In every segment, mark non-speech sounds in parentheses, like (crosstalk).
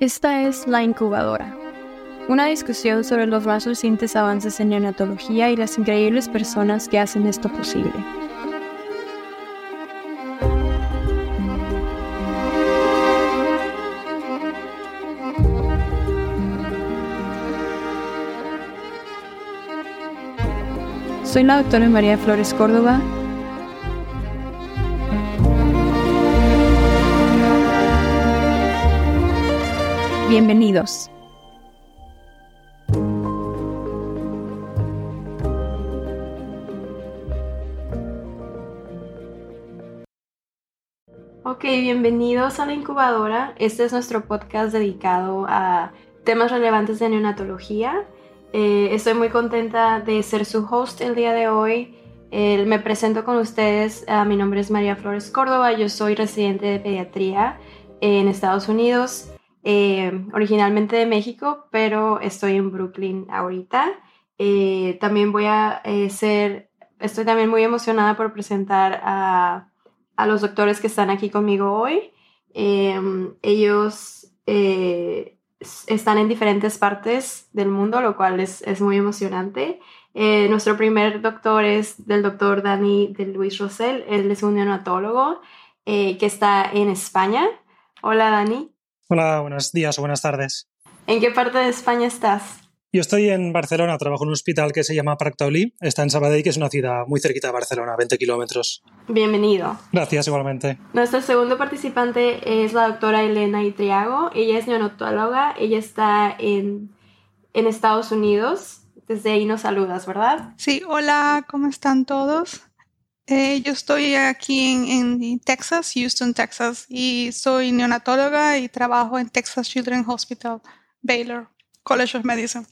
Esta es La Incubadora, una discusión sobre los más recientes avances en neonatología y las increíbles personas que hacen esto posible. Soy la doctora María Flores Córdoba Bienvenidos. Ok, bienvenidos a la incubadora. Este es nuestro podcast dedicado a temas relevantes de neonatología. Eh, estoy muy contenta de ser su host el día de hoy. me presento con ustedes. Ah, mi nombre es María Flores Córdoba. Yo soy residente de pediatría en Estados Unidos. Eh, originalmente de México, pero estoy en Brooklyn ahorita. Eh, también voy a eh, ser, estoy también muy emocionada por presentar a, a los doctores que están aquí conmigo hoy. Em, ellos están en diferentes partes del mundo, lo cual es, es muy emocionante. nuestro primer doctor es del doctor Dani de Luis Rosell, él es un neonatólogo que está en España. Hola Dani. Hola, buenos días o buenas tardes. ¿En qué parte de España estás? Yo estoy en Barcelona, trabajo en un hospital que se llama Parc está en Sabadell, que es una ciudad muy cerquita de Barcelona, 20 kilómetros. Bienvenido. Gracias, igualmente. Nuestro segundo participante es la doctora Elena Itriago. Ella es neonatóloga, ella está en, en Estados Unidos. Desde ahí nos saludas, ¿verdad? Sí, hola, ¿cómo están todos? Eh, yo estoy aquí en, Texas, Houston, Texas, y soy neonatóloga y trabajo en Texas Children's Hospital, Baylor, College of Medicine.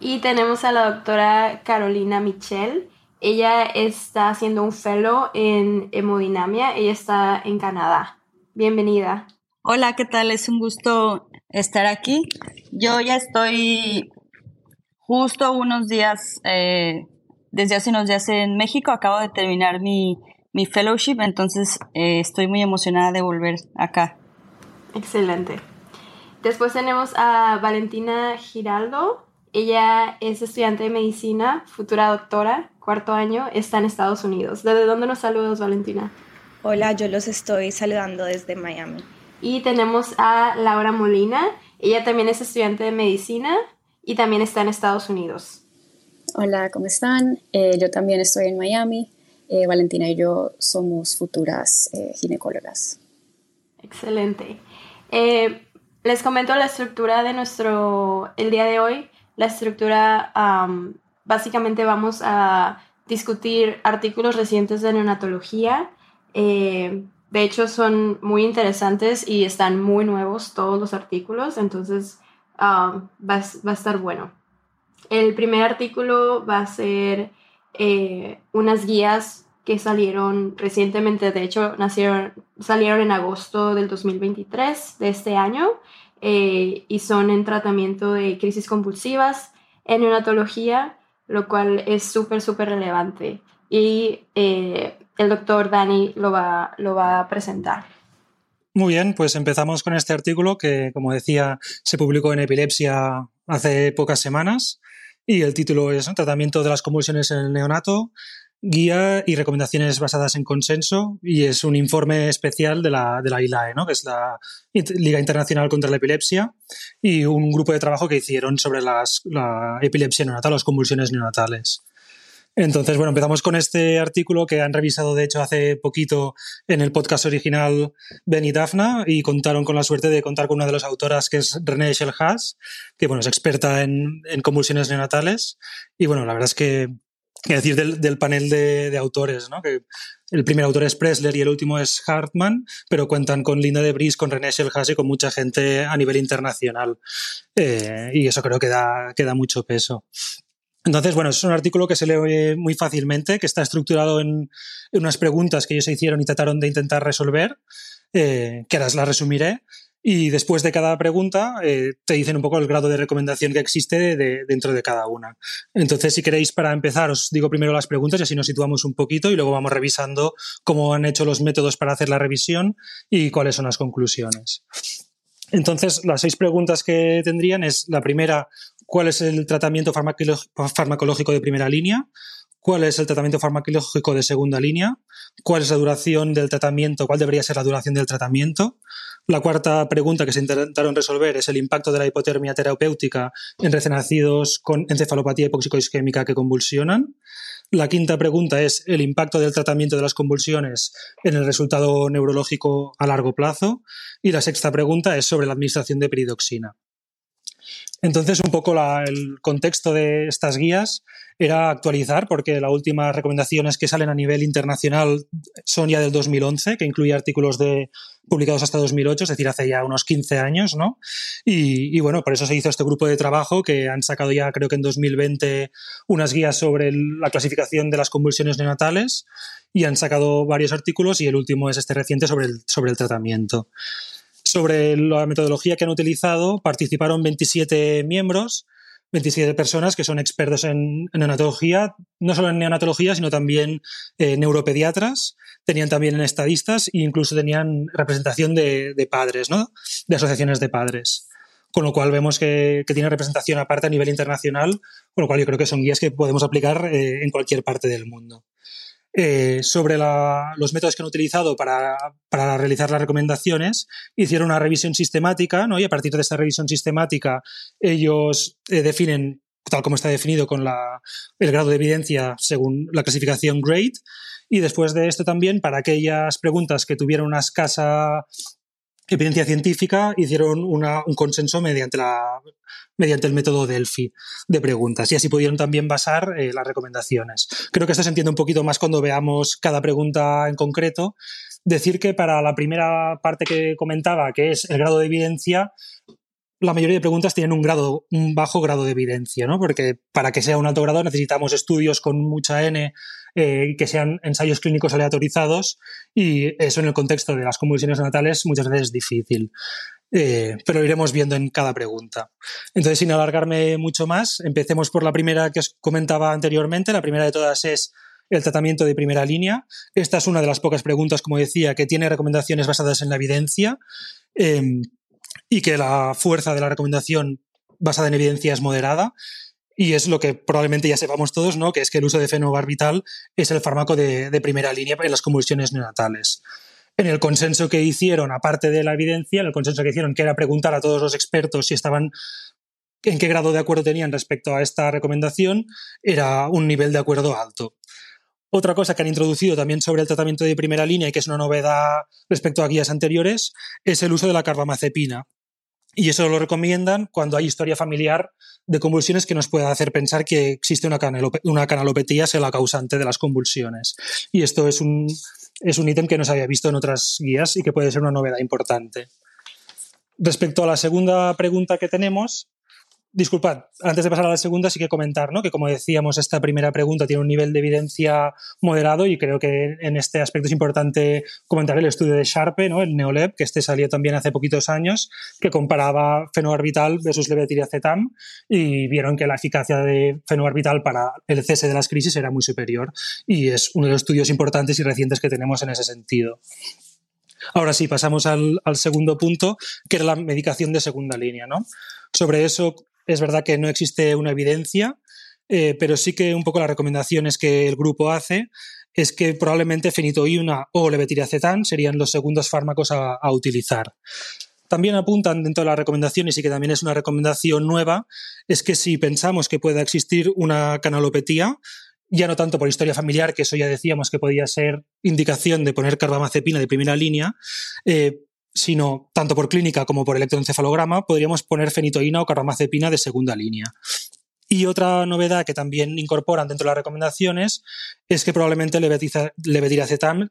Y tenemos a la doctora Carolina Michel. Ella está haciendo un fellow en hemodinamia. Ella está en Canadá. Bienvenida. Hola, ¿qué tal? Es un gusto estar aquí. Yo ya estoy justo unos días eh, desde hace unos días en México. Acabo de terminar mi, fellowship, entonces eh, estoy muy emocionada de volver acá. Excelente. Después tenemos a Valentina Giraldo. Ella es estudiante de medicina, futura doctora, cuarto año, está en Estados Unidos. ¿Desde dónde nos saludas, Valentina? Hola, yo los estoy saludando desde Miami. Y tenemos a Laura Molina. Ella también es estudiante de medicina y también está en Estados Unidos. Hola, ¿cómo están? Eh, yo también estoy en Miami. Eh, Valentina y yo somos futuras eh, ginecólogas. Excelente. les comento la estructura de nuestro, el día de hoy. La estructura, básicamente vamos a discutir artículos recientes de neonatología. de hecho, son muy interesantes y están muy nuevos todos los artículos, entonces va, va a estar bueno. El primer artículo va a ser eh, unas guías que salieron recientemente, de hecho nacieron, salieron en agosto del 2023 de este año eh, y son en tratamiento de crisis convulsivas en neonatología, lo cual es súper, súper relevante. Y eh, el doctor Dani lo va, lo va a presentar. Muy bien, pues empezamos con este artículo que, como decía, se publicó en Epilepsia hace pocas semanas y el título es Tratamiento de las convulsiones en el neonato, guía y recomendaciones basadas en consenso y es un informe especial de la, de la ILAE, ¿no? que es la Liga Internacional contra la Epilepsia y un grupo de trabajo que hicieron sobre las, la epilepsia neonatal, las convulsiones neonatales. Entonces, bueno, empezamos con este artículo que han revisado, de hecho, hace poquito en el podcast original Ben y Dafna y contaron con la suerte de contar con una de las autoras que es René Schelhaas, que, bueno, es experta en, convulsiones neonatales. Y, bueno, la verdad es que, qué decir del, panel de, autores, ¿no? Que el primer autor es Pressler y el último es Hartman, pero cuentan con Linda de Bris, con René Schelhaas y con mucha gente a nivel internacional. Eh, y eso creo que da, que da mucho peso. Entonces, bueno, es un artículo que se lee muy fácilmente, que está estructurado en, unas preguntas que ellos se hicieron y trataron de intentar resolver, eh, que ahora las resumiré. y después de cada pregunta eh, te dicen un poco el grado de recomendación que existe dentro de cada una. Entonces, si queréis, para empezar, os digo primero las preguntas y así nos situamos un poquito y luego vamos revisando cómo han hecho los métodos para hacer la revisión y cuáles son las conclusiones. Entonces, las seis preguntas que tendrían es la primera, ¿cuál es el tratamiento farmacológico de primera línea? cuál es el tratamiento farmacológico de segunda línea, cuál es la duración del tratamiento, cuál debería ser la duración del tratamiento. La cuarta pregunta que se intentaron resolver es el impacto de la hipotermia terapéutica en recién nacidos con encefalopatía hipóxico-isquémica que convulsionan. La quinta pregunta es el impacto del tratamiento de las convulsiones en el resultado neurológico a largo plazo. Y la sexta pregunta es sobre la administración de peridoxina. Entonces, un poco el contexto de estas guías era actualizar, porque las últimas recomendaciones que salen a nivel internacional son ya del 2011, que incluye artículos de, publicados hasta 2008, es decir, hace ya unos 15 años, ¿no? Y, bueno, por eso se hizo este grupo de trabajo que han sacado ya, creo que en 2020, unas guías sobre la clasificación de las convulsiones neonatales y han sacado varios artículos y el último es este reciente sobre sobre el tratamiento. Sobre la metodología que han utilizado, participaron 27 miembros, 27 personas que son expertos en, neonatología, no solo en neonatología, sino también eh, neuropediatras, tenían también estadistas e incluso tenían representación de, padres, ¿no? de asociaciones de padres. Con lo cual vemos que, tiene representación aparte a nivel internacional, con lo cual yo creo que son guías que podemos aplicar eh, en cualquier parte del mundo. Eh, sobre los métodos que han utilizado para, realizar las recomendaciones, hicieron una revisión sistemática, ¿no? y a partir de esta revisión sistemática ellos eh, definen, tal como está definido con el grado de evidencia según la clasificación GRADE, y después de esto también, para aquellas preguntas que tuvieron una escasa evidencia científica, hicieron un consenso mediante, la, mediante el método Delphi de preguntas y así pudieron también basar eh, las recomendaciones. Creo que esto se entiende un poquito más cuando veamos cada pregunta en concreto. Decir que para la primera parte que comentaba, que es el grado de evidencia, la mayoría de preguntas tienen un grado, un bajo grado de evidencia, ¿no? Porque para que sea un alto grado necesitamos estudios con mucha N eh, que sean ensayos clínicos aleatorizados y eso en el contexto de las convulsiones natales muchas veces es difícil. Eh, pero iremos viendo en cada pregunta. Entonces, sin alargarme mucho más, empecemos por la primera que os comentaba anteriormente. La primera de todas es el tratamiento de primera línea. Esta es una de las pocas preguntas, como decía, que tiene recomendaciones basadas en la evidencia. Em, y que la fuerza de la recomendación basada en evidencia es moderada. Y es lo que probablemente ya sepamos todos, ¿no? Que es que el uso de fenobarbital es el fármaco de, primera línea en las convulsiones neonatales. En el consenso que hicieron, aparte de la evidencia, en el consenso que hicieron, que era preguntar a todos los expertos si estaban en qué grado de acuerdo tenían respecto a esta recomendación, era un nivel de acuerdo alto. Otra cosa que han introducido también sobre el tratamiento de primera línea y que es una novedad respecto a guías anteriores es el uso de la carbamazepina. Y eso lo recomiendan cuando hay historia familiar de convulsiones que nos pueda hacer pensar que existe una, una canalopetía, sea la causante de las convulsiones. Y esto es un, es un ítem que no se había visto en otras guías y que puede ser una novedad importante. Respecto a la segunda pregunta que tenemos, Disculpad, antes de pasar a la segunda, sí que comentar ¿no? que, como decíamos, esta primera pregunta tiene un nivel de evidencia moderado y creo que en este aspecto es importante comentar el estudio de Sharpe, ¿no? el Neolab, que este salió también hace poquitos años, que comparaba fenobarbital versus levetiracetam y vieron que la eficacia de fenobarbital para el cese de las crisis era muy superior y es uno de los estudios importantes y recientes que tenemos en ese sentido. Ahora sí, pasamos al, al segundo punto, que era la medicación de segunda línea. ¿no? Sobre eso es verdad que no existe una evidencia, eh, pero sí que un poco las recomendaciones que el grupo hace es que probablemente fenitoína o levetiracetam serían los segundos fármacos a, utilizar. También apuntan dentro de las recomendaciones y que también es una recomendación nueva, es que si pensamos que pueda existir una canalopetía, ya no tanto por historia familiar, que eso ya decíamos que podía ser indicación de poner carbamazepina de primera línea, eh, sino tanto por clínica como por electroencefalograma, podríamos poner fenitoína o carbamazepina de segunda línea. Y otra novedad que también incorporan dentro de las recomendaciones es que probablemente levetiracetam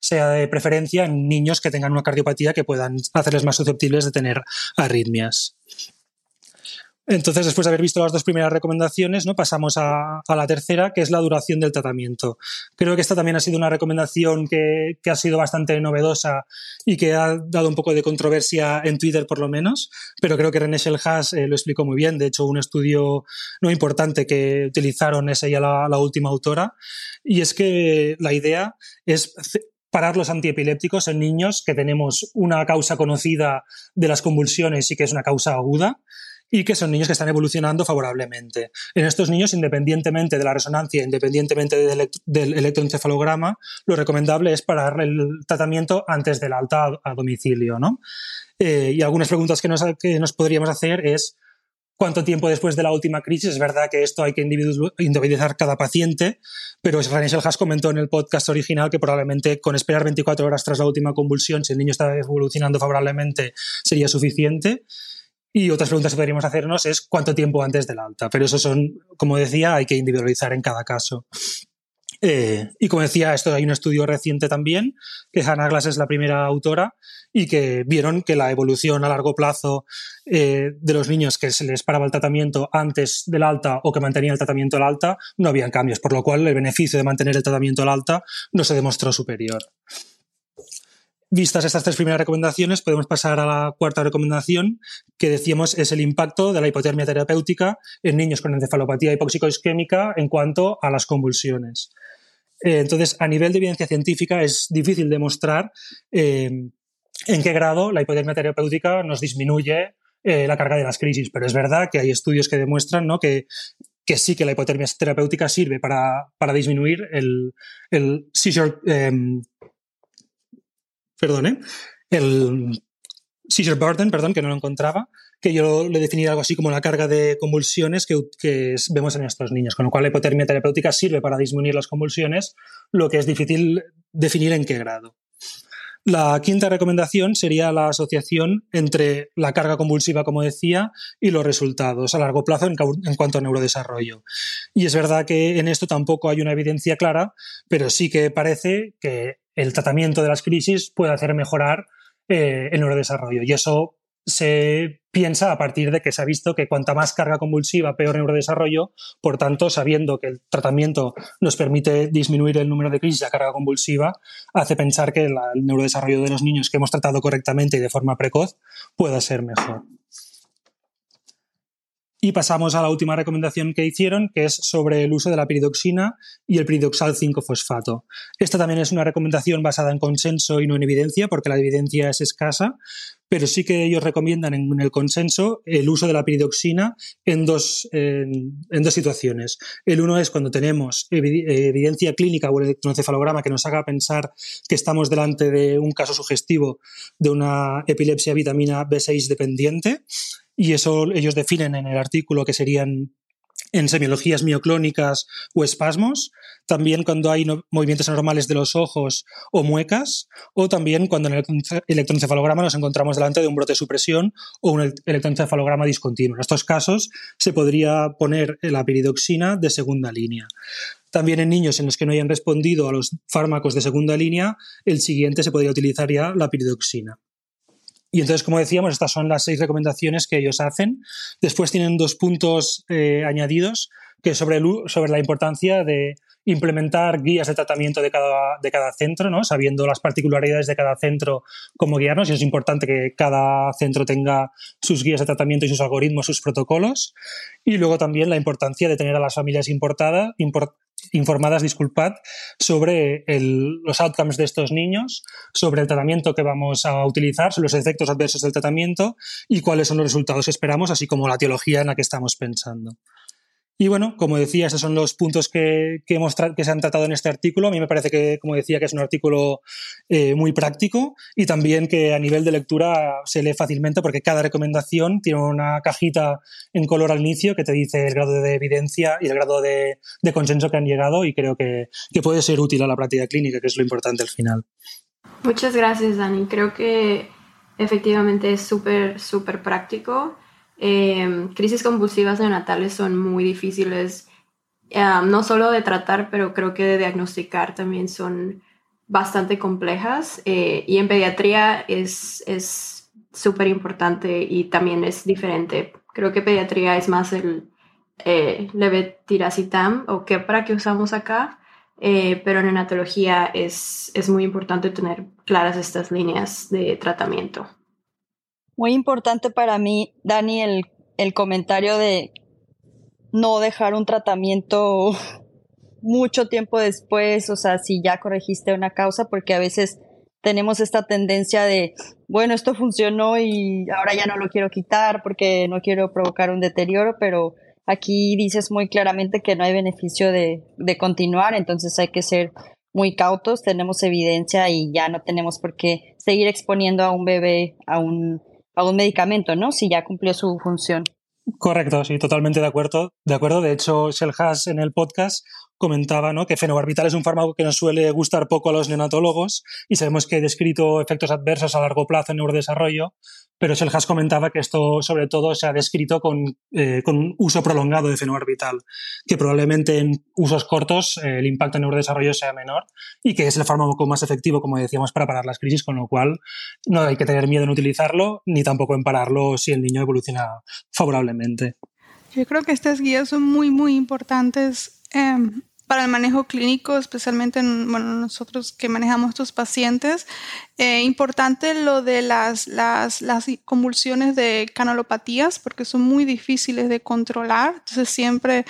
sea de preferencia en niños que tengan una cardiopatía que puedan hacerles más susceptibles de tener arritmias. Entonces, después de haber visto las dos primeras recomendaciones, ¿no? pasamos a, la tercera, que es la duración del tratamiento. Creo que esta también ha sido una recomendación que, ha sido bastante novedosa y que ha dado un poco de controversia en Twitter, por lo menos, pero creo que René Schelhaas eh, lo explicó muy bien. De hecho, un estudio no importante que utilizaron es ella la, la última autora, y es que la idea es parar los antiepilépticos en niños que tenemos una causa conocida de las convulsiones y que es una causa aguda y que son niños que están evolucionando favorablemente. En estos niños, independientemente de la resonancia, independientemente del, electroencefalograma, lo recomendable es parar el tratamiento antes del alta a, domicilio. ¿no? Eh, y algunas preguntas que nos, que nos podríamos hacer es cuánto tiempo después de la última crisis. Es verdad que esto hay que individualizar cada paciente, pero René Seljas comentó en el podcast original que probablemente con esperar 24 horas tras la última convulsión, si el niño está evolucionando favorablemente, sería suficiente. Y otras preguntas que podríamos hacernos es cuánto tiempo antes del alta. Pero eso son, como decía, hay que individualizar en cada caso. Eh, y como decía, esto hay un estudio reciente también, que Hannah Glass es la primera autora, y que vieron que la evolución a largo plazo eh, de los niños que se les paraba el tratamiento antes del alta o que mantenían el tratamiento al alta, no habían cambios, por lo cual el beneficio de mantener el tratamiento al alta no se demostró superior. Vistas estas tres primeras recomendaciones, podemos pasar a la cuarta recomendación, que decíamos es el impacto de la hipotermia terapéutica en niños con encefalopatía hipoxicoisquémica en cuanto a las convulsiones. Eh, entonces, a nivel de evidencia científica es difícil demostrar eh, en qué grado la hipotermia terapéutica nos disminuye eh, la carga de las crisis, pero es verdad que hay estudios que demuestran que, que sí que la hipotermia terapéutica sirve para, disminuir el, el seizure em, perdón, el seizure burden, perdón, que no lo encontraba, que yo le definiría algo así como la carga de convulsiones que, vemos en estos niños, con lo cual la hipotermia terapéutica sirve para disminuir las convulsiones, lo que es difícil definir en qué grado. La quinta recomendación sería la asociación entre la carga convulsiva, como decía, y los resultados a largo plazo en, cuanto a neurodesarrollo. Y es verdad que en esto tampoco hay una evidencia clara, pero sí que parece que el tratamiento de las crisis puede hacer mejorar eh, el neurodesarrollo. Y eso se piensa a partir de que se ha visto que cuanta más carga convulsiva, peor neurodesarrollo. Por tanto, sabiendo que el tratamiento nos permite disminuir el número de crisis de carga convulsiva, hace pensar que el neurodesarrollo de los niños que hemos tratado correctamente y de forma precoz pueda ser mejor. Y pasamos a la última recomendación que hicieron, que es sobre el uso de la piridoxina y el piridoxal 5-fosfato. Esta también es una recomendación basada en consenso y no en evidencia, porque la evidencia es escasa, pero sí que ellos recomiendan en el consenso el uso de la piridoxina en dos, en, dos situaciones. El uno es cuando tenemos evidencia clínica o el electroencefalograma que nos haga pensar que estamos delante de un caso sugestivo de una epilepsia vitamina B6 dependiente y eso ellos definen en el artículo que serían en semiologías mioclónicas o espasmos, también cuando hay movimientos anormales de los ojos o muecas, o también cuando en el electroencefalograma nos encontramos delante de un brote de supresión o un electroencefalograma discontinuo. En estos casos se podría poner la piridoxina de segunda línea. También en niños en los que no hayan respondido a los fármacos de segunda línea, el siguiente se podría utilizar ya la piridoxina. Y entonces, como decíamos, estas son las seis recomendaciones que ellos hacen. Después tienen dos puntos eh, añadidos que sobre, sobre la importancia de implementar guías de tratamiento de cada, de cada centro, ¿no? sabiendo las particularidades de cada centro, cómo guiarnos. Y es importante que cada centro tenga sus guías de tratamiento y sus algoritmos, sus protocolos. Y luego también la importancia de tener a las familias importadas, informadas, disculpad, sobre los outcomes de estos niños, sobre el tratamiento que vamos a utilizar, sobre los efectos adversos del tratamiento y cuáles son los resultados que esperamos, así como la teología en la que estamos pensando. Y bueno, como decía, esos son los puntos que, que, que se han tratado en este artículo. A mí me parece que, como decía, que es un artículo eh, muy práctico y también que a nivel de lectura se lee fácilmente porque cada recomendación tiene una cajita en color al inicio que te dice el grado de evidencia y el grado de, de consenso que han llegado y creo que, que puede ser útil a la práctica clínica, que es lo importante al final. Muchas gracias, Dani. Creo que efectivamente es súper, súper práctico. Em, crisis convulsivas neonatales son muy difíciles, em, no solo de tratar, pero creo que de diagnosticar también son bastante complejas. Eh, y en pediatría es súper importante y también es diferente creo que pediatría es más el eh, levetiracetam o qué para qué usamos acá, eh, pero en neonatología es, es muy importante tener claras estas líneas de tratamiento. Muy importante para mí, Dani, el, el comentario de no dejar un tratamiento (laughs) mucho tiempo después, o sea, si ya corregiste una causa, porque a veces tenemos esta tendencia de, bueno, esto funcionó y ahora ya no lo quiero quitar porque no quiero provocar un deterioro, pero aquí dices muy claramente que no hay beneficio de, de continuar, entonces hay que ser muy cautos, tenemos evidencia y ya no tenemos por qué seguir exponiendo a un bebé a un, a un medicamento, ¿no? Si ya cumplió su función. Correcto, sí, totalmente de acuerdo. De acuerdo. De hecho, Shellhas en el podcast comentaba ¿no? que fenobarbital es un fármaco que nos suele gustar poco a los neonatólogos y sabemos que ha descrito efectos adversos a largo plazo en neurodesarrollo, pero Shellhas comentaba que esto sobre todo se ha descrito con, eh, con uso prolongado de fenobarbital, que probablemente en usos cortos eh, el impacto en neurodesarrollo sea menor y que es el fármaco más efectivo, como decíamos, para parar las crisis, con lo cual no hay que tener miedo en utilizarlo ni tampoco en pararlo si el niño evoluciona favorablemente. Yo creo que estas guías son muy, muy importantes eh, para el manejo clínico, especialmente bueno, nosotros que manejamos estos pacientes. Eh, importante lo de las, las, las, convulsiones de canalopatías, porque son muy difíciles de controlar. Entonces, siempre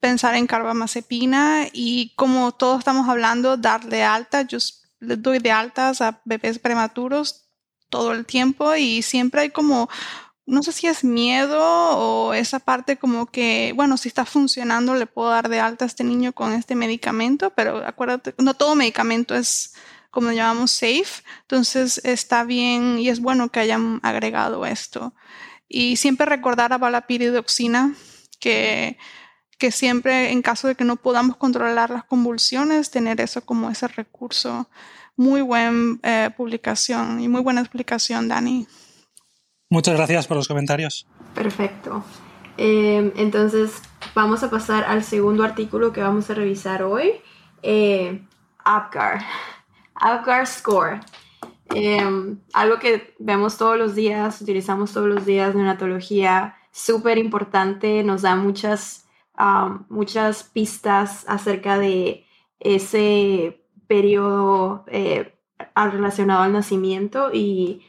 pensar en carbamazepina y como todos estamos hablando, darle alta. Yo les doy de altas a bebés prematuros todo el tiempo y siempre hay como no sé si es miedo o esa parte como que, bueno, si está funcionando, le puedo dar de alta a este niño con este medicamento, pero acuérdate, no todo medicamento es como llamamos safe, entonces está bien y es bueno que hayan agregado esto. Y siempre recordar a la piridoxina que, que siempre en caso de que no podamos controlar las convulsiones, tener eso como ese recurso. Muy buena eh, publicación y muy buena explicación, Dani. Muchas gracias por los comentarios. Perfecto. Eh, entonces vamos a pasar al segundo artículo que vamos a revisar hoy. Eh, APGAR. APGAR Score. Eh, algo que vemos todos los días, utilizamos todos los días neonatología, súper importante, nos da muchas, muchas pistas acerca de ese periodo relacionado al nacimiento y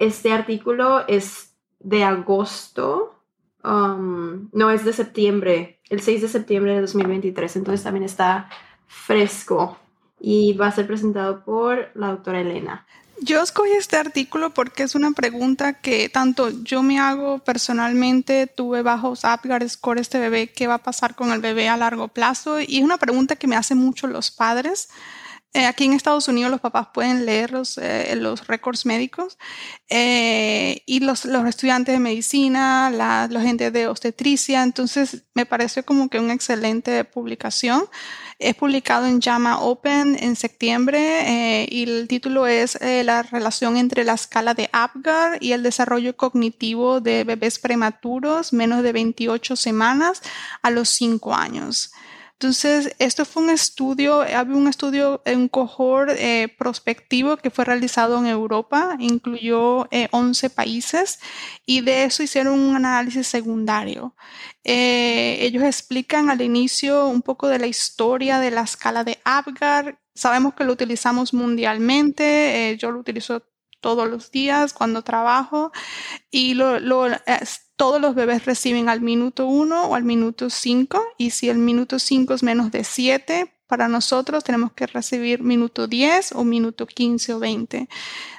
este artículo es de agosto, um, no es de septiembre, el 6 de septiembre de 2023, entonces también está fresco y va a ser presentado por la doctora Elena. Yo escogí este artículo porque es una pregunta que tanto yo me hago personalmente, tuve bajos Apgar score este bebé, ¿qué va a pasar con el bebé a largo plazo? Y es una pregunta que me hacen mucho los padres. Eh, aquí en Estados Unidos los papás pueden leer los, eh, los récords médicos eh, y los, los, estudiantes de medicina, la, la, gente de obstetricia, entonces me parece como que una excelente publicación. Es publicado en JAMA Open en septiembre y el título es La relación entre la escala de Apgar y el desarrollo cognitivo de bebés prematuros menos de 28 semanas a los 5 años. Entonces, esto fue un estudio, había un estudio, un cohort eh, prospectivo que fue realizado en Europa, incluyó 11 eh, países y de eso hicieron un análisis secundario. Eh, ellos explican al inicio un poco de la historia de la escala de Apgar. Sabemos que lo utilizamos mundialmente, yo lo utilizo todos los días cuando trabajo y todos los bebés reciben al minuto 1 o al minuto 5 y si el minuto 5 es menos de 7, para nosotros tenemos que recibir minuto 10 o minuto 15 o 20,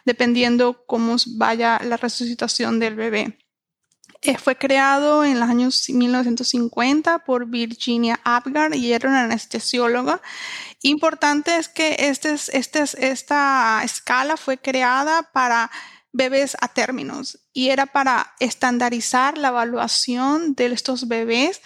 dependiendo cómo vaya la resucitación del bebé. Eh, fue creado en los años 1950 por Virginia Apgar y era una anestesióloga. Importante es que este, este, esta escala fue creada para bebés a términos y era para estandarizar la evaluación de estos bebés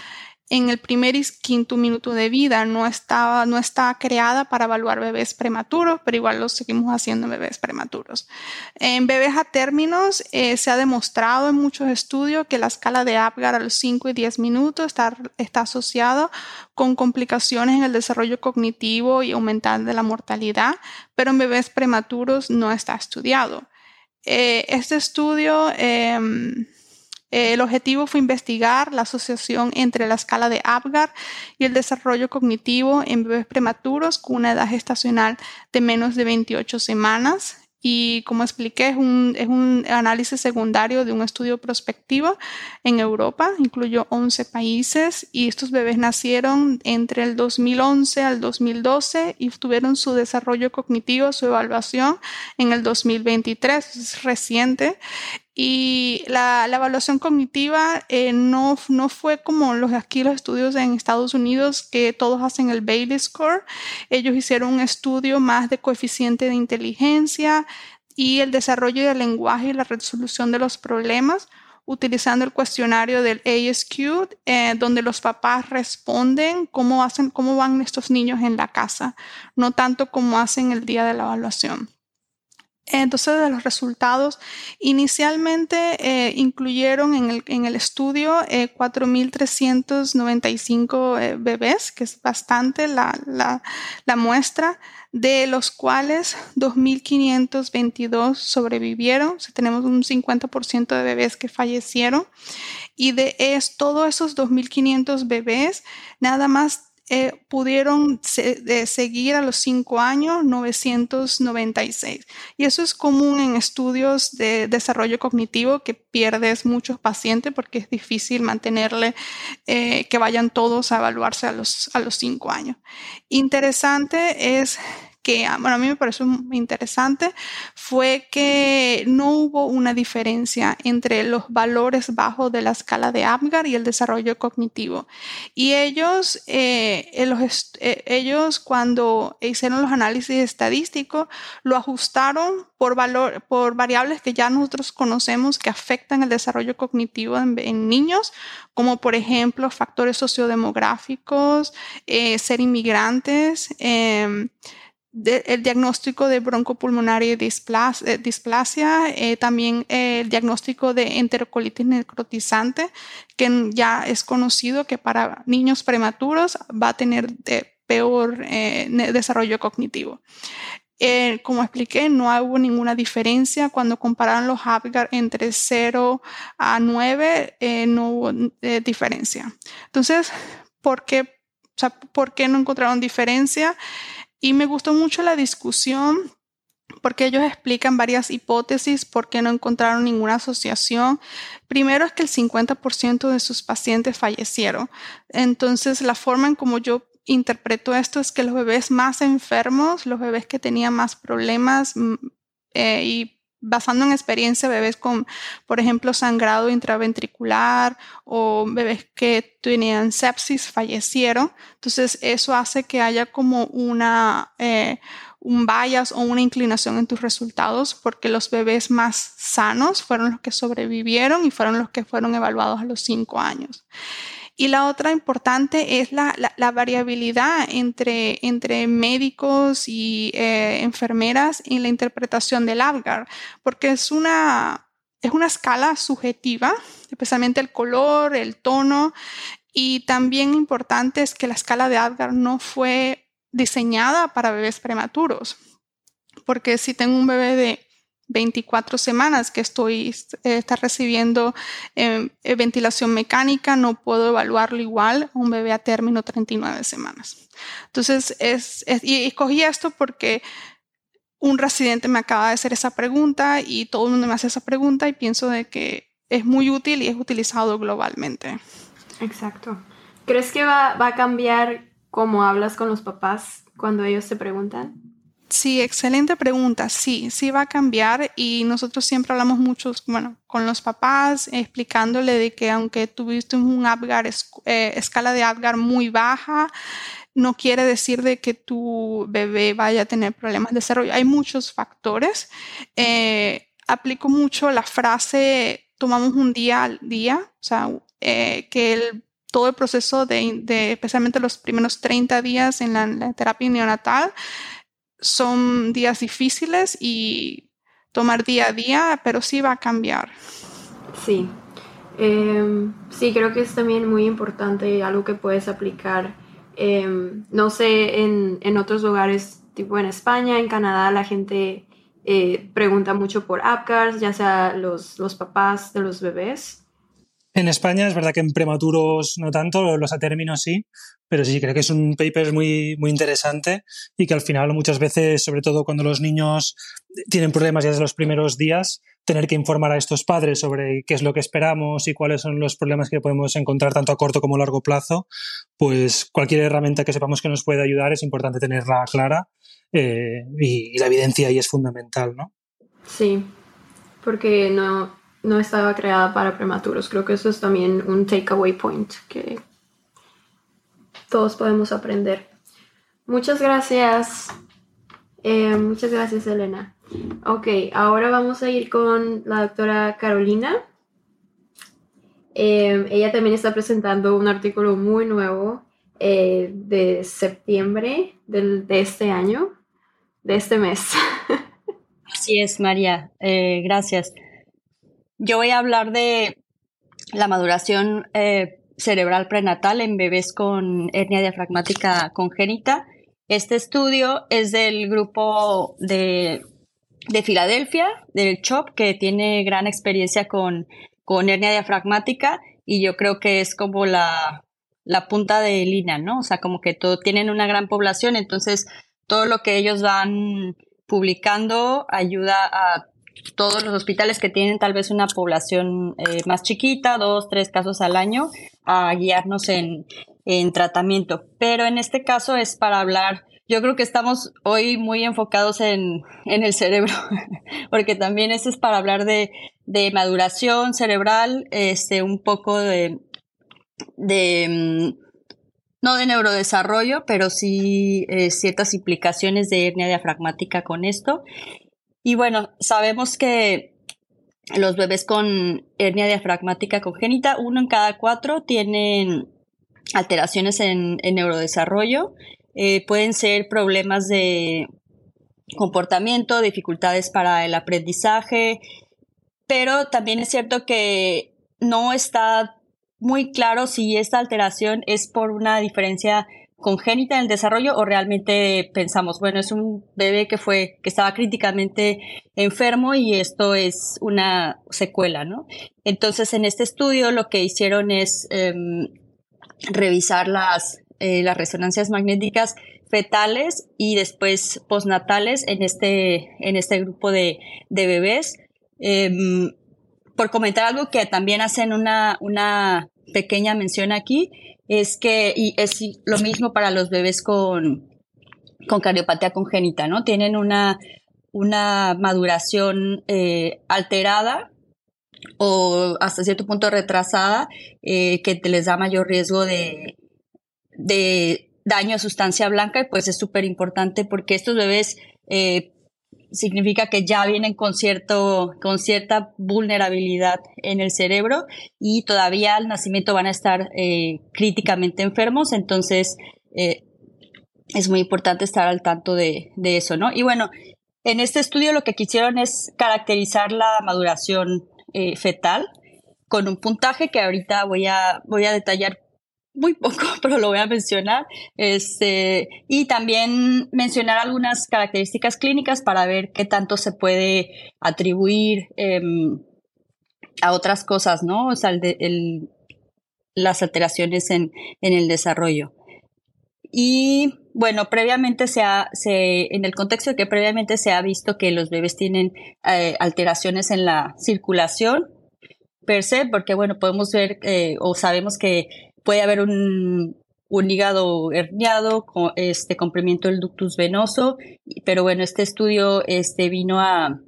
en el primer y quinto minuto de vida. No estaba, no está creada para evaluar bebés prematuros, pero igual lo seguimos haciendo en bebés prematuros. En bebés a términos eh, se ha demostrado en muchos estudios que la escala de Apgar a los 5 y 10 minutos está, está asociado con complicaciones en el desarrollo cognitivo y aumentar de la mortalidad, pero en bebés prematuros no está estudiado. Eh, este estudio em, el objetivo fue investigar la asociación entre la escala de Apgar y el desarrollo cognitivo en bebés prematuros con una edad gestacional de menos de 28 semanas. Y como expliqué, es un, es un, análisis secundario de un estudio prospectivo en Europa, incluyó 11 países y estos bebés nacieron entre el 2011 al 2012 y tuvieron su desarrollo cognitivo, su evaluación en el 2023, es reciente. Y la, evaluación cognitiva eh, no, no fue como los aquí los estudios en Estados Unidos que todos hacen el Bailey Score. Ellos hicieron un estudio más de coeficiente de inteligencia y el desarrollo del lenguaje y la resolución de los problemas utilizando el cuestionario del ASQ, eh, donde los papás responden cómo, hacen, cómo van estos niños en la casa, no tanto como hacen el día de la evaluación. Entonces, de los resultados, inicialmente eh, incluyeron en el, en el estudio 4.395 eh, bebés, que es bastante la, la, la muestra de los cuales 2.522 sobrevivieron. O sea, tenemos un 50% de bebés que fallecieron. Y de es, todos esos 2.500 bebés, nada más eh, pudieron seguir a los 5 años 996. Y eso es común en estudios de desarrollo cognitivo que pierdes muchos pacientes porque es difícil mantenerle eh, que vayan todos a evaluarse a los, a los 5 años. Interesante es que ah, bueno, a mí me pareció muy interesante fue que no hubo una diferencia entre los valores bajos de la escala de Apgar y el desarrollo cognitivo. Y ellos, eh, eh, ellos cuando hicieron los análisis estadísticos, lo ajustaron por, valor, por variables que ya nosotros conocemos que afectan el desarrollo cognitivo en, niños, como por ejemplo factores sociodemográficos, eh, ser inmigrantes. Em, el diagnóstico de broncopulmonaria y eh, displasia, eh, también el diagnóstico de enterocolitis necrotizante, que ya es conocido que para niños prematuros va a tener peor eh, desarrollo cognitivo. como expliqué, no hubo ninguna diferencia cuando compararon los Apgar entre 0 a 9, no hubo diferencia. Entonces, ¿por qué, ¿por qué no encontraron diferencia? Y me gustó mucho la discusión porque ellos explican varias hipótesis por qué no encontraron ninguna asociación. Primero es que el 50% de sus pacientes fallecieron. Entonces, la forma en como yo interpreto esto es que los bebés más enfermos, los bebés que tenían más problemas mm, eh, y basando en experiencia, bebés con, por ejemplo, sangrado intraventricular o bebés que tenían sepsis fallecieron. Entonces, eso hace que haya como una, eh, un bias o una inclinación en tus resultados porque los bebés más sanos fueron los que sobrevivieron y fueron los que fueron evaluados a los cinco años. Y la otra importante es la, variabilidad entre, médicos y eh, enfermeras en la interpretación del AVGAR, porque es una, es una escala subjetiva, especialmente el color, el tono, y también importante es que la escala de AVGAR no fue diseñada para bebés prematuros, porque si tengo un bebé de 24 semanas que estoy eh, está recibiendo em, eh, ventilación mecánica, no puedo evaluarlo igual a un bebé a término 39 semanas. Entonces, es, y escogí esto porque un residente me acaba de hacer esa pregunta y todo el mundo me hace esa pregunta y pienso de que es muy útil y es utilizado globalmente. Exacto. ¿Crees que va, va a cambiar cómo hablas con los papás cuando ellos te preguntan? Sí, excelente pregunta. Sí, sí va a cambiar y nosotros siempre hablamos mucho, bueno, con los papás explicándole de que aunque tuviste un Apgar, eh, escala de Apgar muy baja, no quiere decir de que tu bebé vaya a tener problemas de desarrollo. Hay muchos factores. Eh, aplico mucho la frase tomamos un día al día, o sea, eh, que el todo el proceso de, especialmente los primeros 30 días en la terapia neonatal, son días difíciles y tomar día a día, pero sí va a cambiar. Sí, em, sí, creo que es también muy importante algo que puedes aplicar. Em, no sé, en, en, otros lugares, tipo en España, en Canadá, la gente eh, pregunta mucho por APGARs, ya sea los, los papás de los bebés. En España es verdad que en prematuros no tanto, los a términos sí, pero sí creo que es un paper muy, muy interesante y que al final muchas veces, sobre todo cuando los niños tienen problemas ya desde los primeros días, tener que informar a estos padres sobre qué es lo que esperamos y cuáles son los problemas que podemos encontrar tanto a corto como a largo plazo, pues cualquier herramienta que sepamos que nos puede ayudar es importante tenerla clara eh, y, la evidencia ahí es fundamental, ¿no? Sí, porque no, no estaba creada para prematuros. Creo que eso es también un takeaway point que todos podemos aprender. Muchas gracias. Eh, muchas gracias, Elena. Ok, ahora vamos a ir con la doctora Carolina. Eh, ella también está presentando un artículo muy nuevo eh, de septiembre de este año, de este mes. (laughs) Así es, María. gracias. Yo voy a hablar de la maduración eh, cerebral prenatal en bebés con hernia diafragmática congénita. Este estudio es del grupo de, de Filadelfia, del CHOP, que tiene gran experiencia con, con hernia diafragmática y yo creo que es como la, la punta de línea, ¿no? O sea, como que todo, tienen una gran población, entonces todo lo que ellos van publicando ayuda a todos los hospitales que tienen tal vez una población eh, más chiquita, dos, tres casos al año, a guiarnos en, en tratamiento. Pero en este caso es para hablar yo creo que estamos hoy muy enfocados en, en el cerebro, (laughs) porque también eso es para hablar de, de maduración cerebral, este, un poco de, de mm, no de neurodesarrollo, pero sí eh, ciertas implicaciones de hernia diafragmática con esto. Y bueno, sabemos que los bebés con hernia diafragmática congénita, uno en cada cuatro tienen alteraciones en, neurodesarrollo. Eh, pueden ser problemas de comportamiento, dificultades para el aprendizaje, pero también es cierto que no está muy claro si esta alteración es por una diferencia congénita en el desarrollo o realmente pensamos, bueno, es un bebé que fue, que estaba críticamente enfermo y esto es una secuela, ¿no? Entonces, en este estudio lo que hicieron es em, revisar las, eh, las resonancias magnéticas fetales y después postnatales en este, en este grupo de, de bebés. Em, por comentar algo que también hacen una, una pequeña mención aquí, es que y es lo mismo para los bebés con, con cardiopatía congénita, ¿no? Tienen una, una maduración eh, alterada o hasta cierto punto retrasada eh, que les da mayor riesgo de, de daño a sustancia blanca y pues es súper importante porque estos bebés eh, significa que ya vienen con, cierto, con cierta vulnerabilidad en el cerebro y todavía al nacimiento van a estar eh, críticamente enfermos, entonces eh, es muy importante estar al tanto de, eso, ¿no? Y bueno, en este estudio lo que quisieron es caracterizar la maduración eh, fetal con un puntaje que ahorita voy a, voy a detallar muy poco, (laughs) pero lo voy a mencionar. Este, y también mencionar algunas características clínicas para ver qué tanto se puede atribuir em, a otras cosas, ¿no? O sea, el las alteraciones en, en, el desarrollo. Y bueno, previamente se ha, se, en el contexto de que previamente se ha visto que los bebés tienen eh, alteraciones en la circulación per se, porque bueno, podemos ver eh, o sabemos que puede haber un, hígado herniado, con este complemento del ductus venoso, pero bueno, este estudio este, vino a,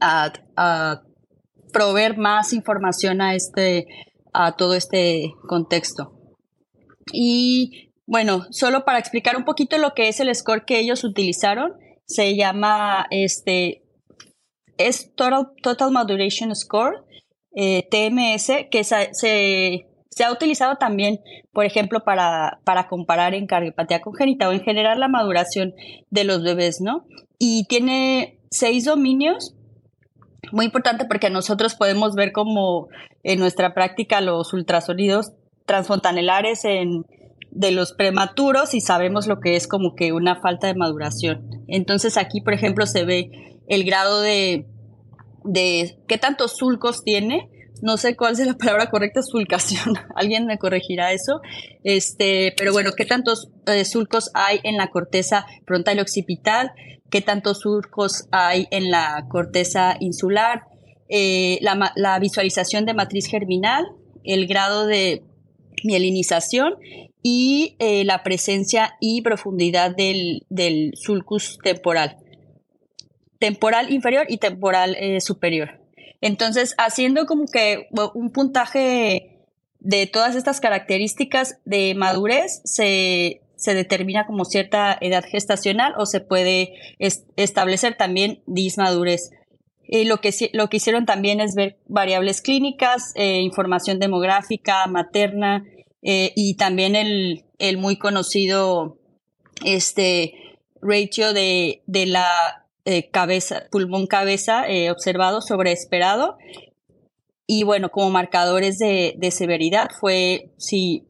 a, proveer más información a, este, a todo este contexto. Y bueno, solo para explicar un poquito lo que es el score que ellos utilizaron, se llama este, es Total, Total Score, eh, TMS, que se ha utilizado también, por ejemplo, para, para comparar en cardiopatía congénita o en general la maduración de los bebés, ¿no? Y tiene seis dominios, muy importante porque nosotros podemos ver como en nuestra práctica los ultrasonidos transfontanelares en, de los prematuros y sabemos lo que es como que una falta de maduración. Entonces aquí, por ejemplo, se ve el grado de, de qué tantos sulcos tiene no sé cuál es la palabra correcta, sulcación, (laughs) alguien me corregirá eso, este, pero bueno, ¿qué tantos eh, sulcos hay en la corteza frontal y occipital? ¿Qué tantos surcos hay en la corteza insular? Eh, la, visualización de matriz germinal, el grado de mielinización y eh, la presencia y profundidad del, del sulcus temporal. Temporal inferior y temporal superior. Entonces, haciendo como que un puntaje de todas estas características de madurez, se, determina como cierta edad gestacional o se puede establecer también dismadurez. Eh, lo, que, lo que hicieron también es ver variables clínicas, eh, información demográfica, materna eh, y también el, muy conocido este ratio de, de la eh, cabeza, pulmón cabeza eh, observado sobre esperado. Y bueno, como marcadores de, severidad fue si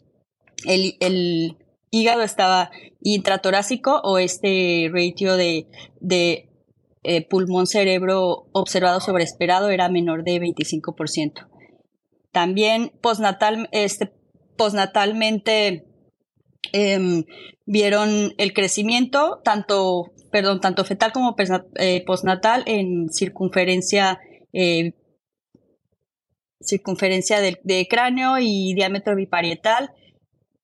el, hígado estaba intratorácico o este ratio de, eh, pulmón cerebro observado sobre esperado era menor de 25%. También postnatal, este, postnatalmente em, vieron el crecimiento tanto perdón, tanto fetal como eh, postnatal en circunferencia, eh, circunferencia de, cráneo y diámetro biparietal.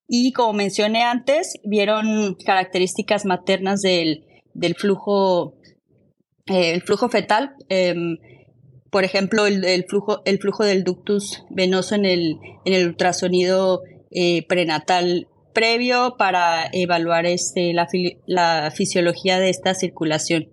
Y como mencioné antes, vieron características maternas del, flujo, eh, el flujo fetal. Em, por ejemplo, el, flujo, el flujo del ductus venoso en el, en el ultrasonido prenatal previo para evaluar este, la, fisiología de esta circulación.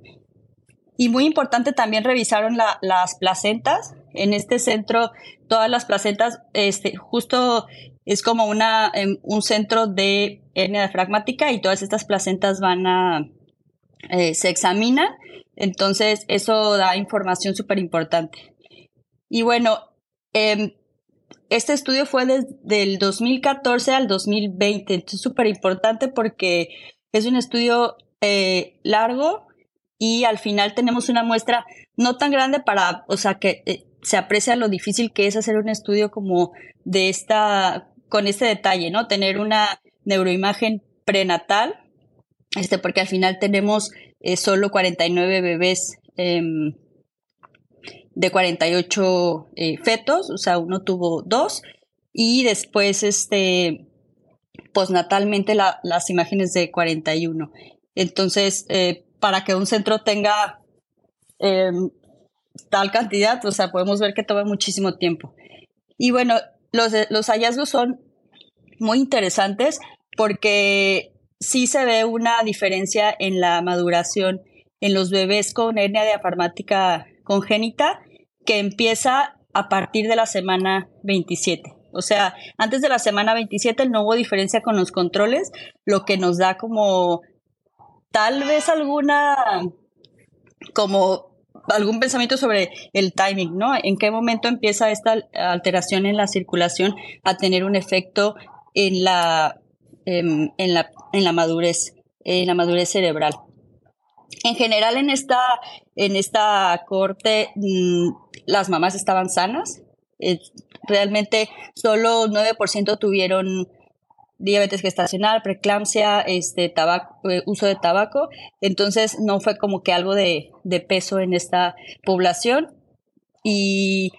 Y muy importante también revisaron las placentas. En este centro, todas las placentas, este, justo es como una, em, un centro de hernia diafragmática y todas estas placentas van a, eh, se examinan. Entonces, eso da información súper importante. Y bueno, eh, este estudio fue desde el 2014 al 2020, entonces es súper importante porque es un estudio eh, largo y al final tenemos una muestra no tan grande para, o sea, que eh, se aprecia lo difícil que es hacer un estudio como de esta, con este detalle, ¿no? Tener una neuroimagen prenatal, este, porque al final tenemos eh, solo 49 bebés em, de 48 eh, fetos, o sea, uno tuvo dos, y después, este, postnatalmente las imágenes de 41. Entonces, eh, para que un centro tenga em, tal cantidad, o sea, podemos ver que toma muchísimo tiempo. Y bueno, los, los hallazgos son muy interesantes porque sí se ve una diferencia en la maduración en los bebés con hernia diafragmática congénita que empieza a partir de la semana 27. O sea, antes de la semana 27 no hubo diferencia con los controles, lo que nos da como tal vez alguna, como algún pensamiento sobre el timing, ¿no? En qué momento empieza esta alteración en la circulación a tener un efecto en la, em, en la, en la madurez, en la madurez cerebral. En general en esta, en esta corte mm, las mamás estaban sanas. Eh, realmente solo 9% tuvieron diabetes gestacional, preeclampsia, este, tabaco, eh, uso de tabaco. Entonces no fue como que algo de, peso en esta población. Y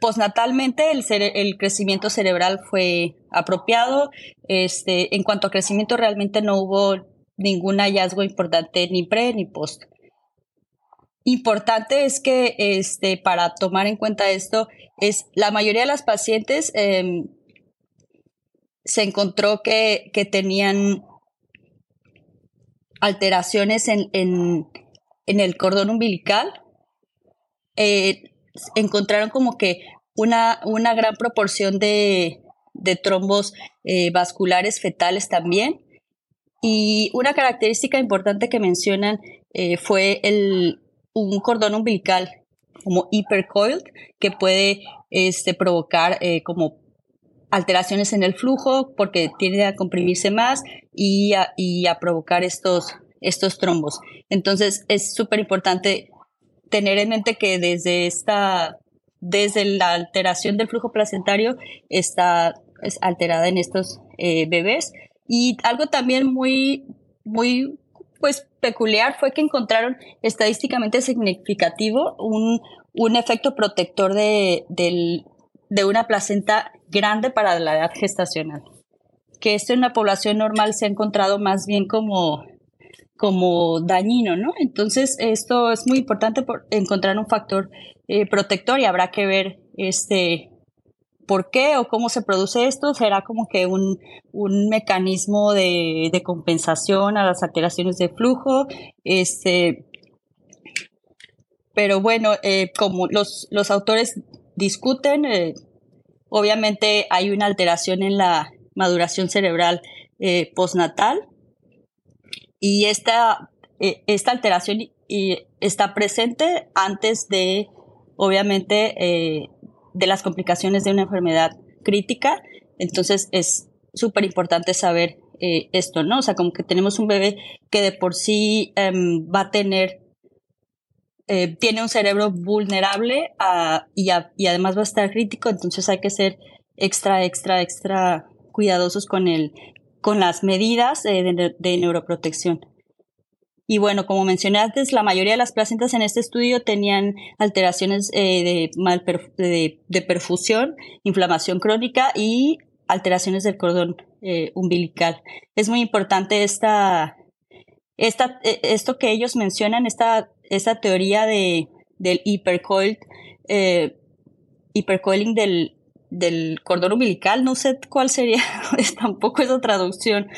postnatalmente el, el crecimiento cerebral fue apropiado. Este, en cuanto a crecimiento realmente no hubo ningún hallazgo importante ni pre ni post. Importante es que este, para tomar en cuenta esto, es la mayoría de las pacientes em, se encontró que, tenían alteraciones en, en, el cordón umbilical. Eh, encontraron como que una, una gran proporción de, trombos eh, vasculares fetales también. Y una característica importante que mencionan eh, fue el, un cordón umbilical como hipercoiled que puede este, provocar eh, como alteraciones en el flujo porque tiende a comprimirse más y a, y a provocar estos, estos trombos. Entonces es súper importante tener en mente que desde esta desde la alteración del flujo placentario está alterada en estos eh, bebés. Y algo también muy, muy pues peculiar fue que encontraron estadísticamente significativo un, un efecto protector de, de una placenta grande para la edad gestacional. Que esto en la población normal se ha encontrado más bien como, como dañino, ¿no? Entonces, esto es muy importante por encontrar un factor eh, protector y habrá que ver este por qué o cómo se produce esto. Será como que un, un mecanismo de, de, compensación a las alteraciones de flujo. Este, pero bueno, eh, como los, los autores discuten, eh, obviamente hay una alteración en la maduración cerebral eh, postnatal y esta, esta alteración está presente antes de, obviamente, de las complicaciones de una enfermedad crítica. Entonces es súper importante saber eh, esto, ¿no? O sea, como que tenemos un bebé que de por sí em, va a tener, tiene un cerebro vulnerable y, y además va a estar crítico, entonces hay que ser extra, extra, extra cuidadosos con el, con las medidas de, neuroprotección. Y bueno, como mencioné antes, la mayoría de las placentas en este estudio tenían alteraciones eh, de, mal de, perfusión, inflamación crónica y alteraciones del cordón eh, umbilical. Es muy importante esta, esta, e, esto que ellos mencionan, esta, esta teoría de, del hipercoil, eh, hipercoiling del, del cordón umbilical, no sé cuál sería, (laughs) tampoco esa traducción,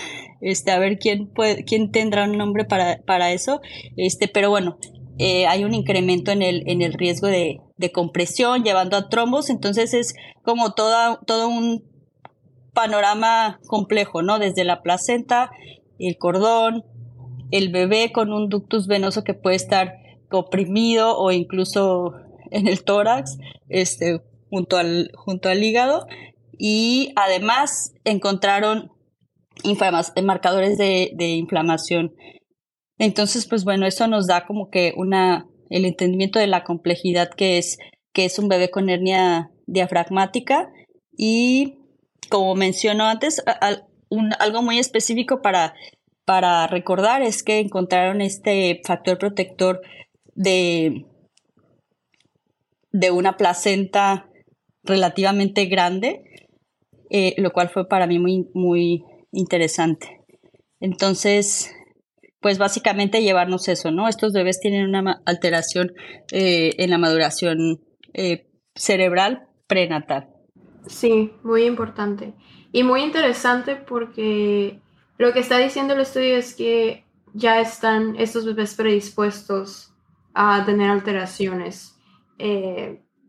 este, a ver quién puede, quién tendrá un nombre para, para eso, este, pero bueno, eh, hay un incremento en el, en el riesgo de, de, compresión, llevando a trombos, entonces es como toda, todo un panorama complejo, ¿no? Desde la placenta, el cordón, el bebé con un ductus venoso que puede estar comprimido o incluso en el tórax, este, junto al, junto al hígado. Y además encontraron marcadores de, de, inflamación. Entonces, pues bueno, eso nos da como que una, el entendimiento de la complejidad que es, que es un bebé con hernia diafragmática y como mencionó antes, algo muy específico para, para recordar es que encontraron este factor protector de, de una placenta relativamente grande, eh, lo cual fue para mí muy, muy interesante. Entonces, pues básicamente llevarnos eso, ¿no? Estos bebés tienen una alteración eh, en la maduración eh, cerebral prenatal. Sí, muy importante. Y muy interesante porque lo que está diciendo el estudio es que ya están estos bebés predispuestos a tener alteraciones.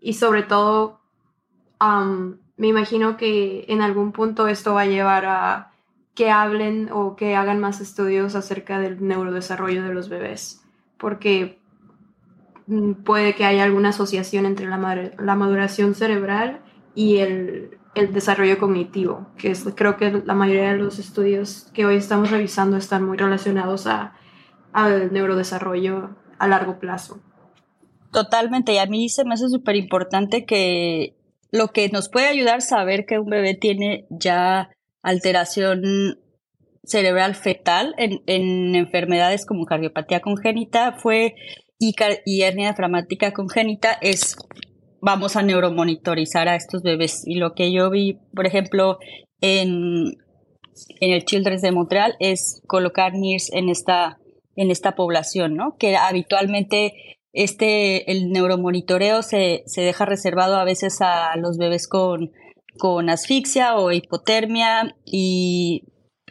y sobre todo me imagino que en algún punto esto va a llevar a que hablen o que hagan más estudios acerca del neurodesarrollo de los bebés, porque mm, puede que haya alguna asociación entre la, maduración cerebral y el, desarrollo cognitivo, que es, creo que la mayoría de los estudios que hoy estamos revisando están muy relacionados a, al neurodesarrollo a largo plazo. Totalmente, y a mí se me hace súper importante que lo que nos puede ayudar a saber que un bebé tiene ya alteración cerebral fetal en, en enfermedades como cardiopatía congénita fue y, hernia diafragmática congénita es vamos a neuromonitorizar a estos bebés y lo que yo vi por ejemplo en, en el Children's de Montreal es colocar NIRS en esta en esta población, ¿no? Que habitualmente este, el neuromonitoreo se, se deja reservado a veces a los bebés con, con asfixia o hipotermia y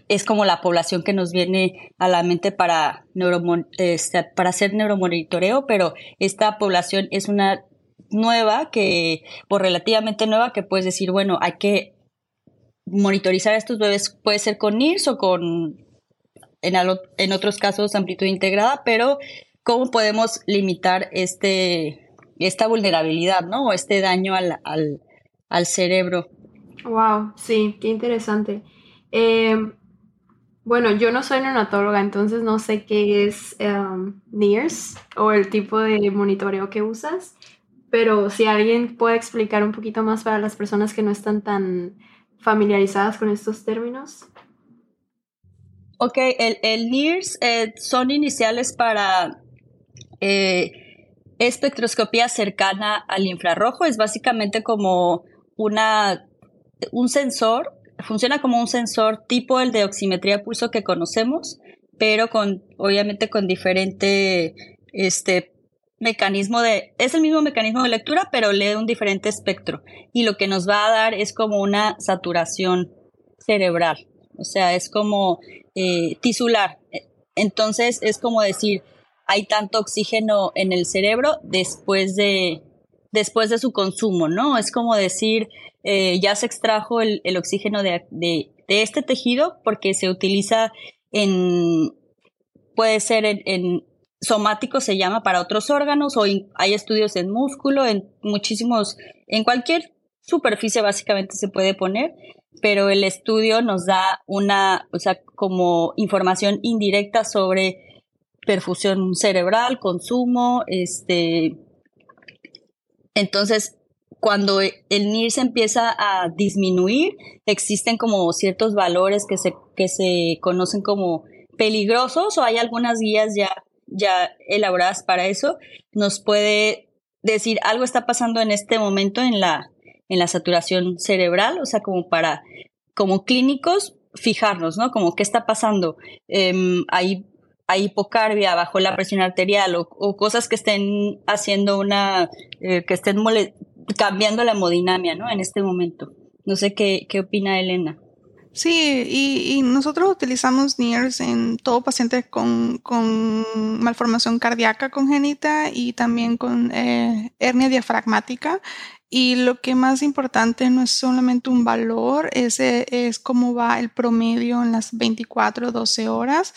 es como la población que nos viene a la mente para, este, para hacer neuromonitoreo, pero esta población es una nueva que, o relativamente nueva, que puedes decir, bueno, hay que monitorizar a estos bebés, puede ser con NIRS o con, en, en otros casos, amplitud integrada, pero cómo podemos limitar este, esta vulnerabilidad, ¿no? O este daño al, cerebro. Wow, sí, qué interesante. Eh, bueno, yo no soy neonatóloga, entonces no sé qué es um, NIRS o el tipo de monitoreo que usas, pero si alguien puede explicar un poquito más para las personas que no están tan familiarizadas con estos términos. Ok, el, el NIRS eh, son iniciales para eh, espectroscopía cercana al infrarrojo. Es básicamente como una, un sensor, funciona como un sensor tipo el de oximetría pulso que conocemos, pero con, obviamente con diferente este, mecanismo de, es el mismo mecanismo de lectura, pero lee un diferente espectro. Y lo que nos va a dar es como una saturación cerebral. O sea, es como eh, tisular. Entonces es como decir, hay tanto oxígeno en el cerebro después de, después de su consumo, ¿no? Es como decir, eh, ya se extrajo el, oxígeno de, de, este tejido porque se utiliza en, puede ser en, somático se llama para otros órganos o hay estudios en músculo, en muchísimos, en cualquier superficie básicamente se puede poner, pero el estudio nos da una, o sea, como información indirecta sobre perfusión cerebral, consumo, este, entonces cuando el NIR se empieza a disminuir, existen como ciertos valores que se, que se conocen como peligrosos o hay algunas guías ya, ya elaboradas para eso, nos puede decir algo está pasando en este momento en la, en la saturación cerebral, o sea, como para, como clínicos, fijarnos, ¿no? Como qué está pasando. Eh, hay, hay hipocarbia bajo la presión arterial o, cosas que estén haciendo una, eh, que estén cambiando la hemodinamia, ¿no? En este momento. No sé qué, qué opina Elena. Sí, y, nosotros utilizamos NIRS en todo paciente con, con, malformación cardíaca congénita y también con eh, hernia diafragmática. Y lo que más importante no es solamente un valor, es, es cómo va el promedio en las 24 12 horas.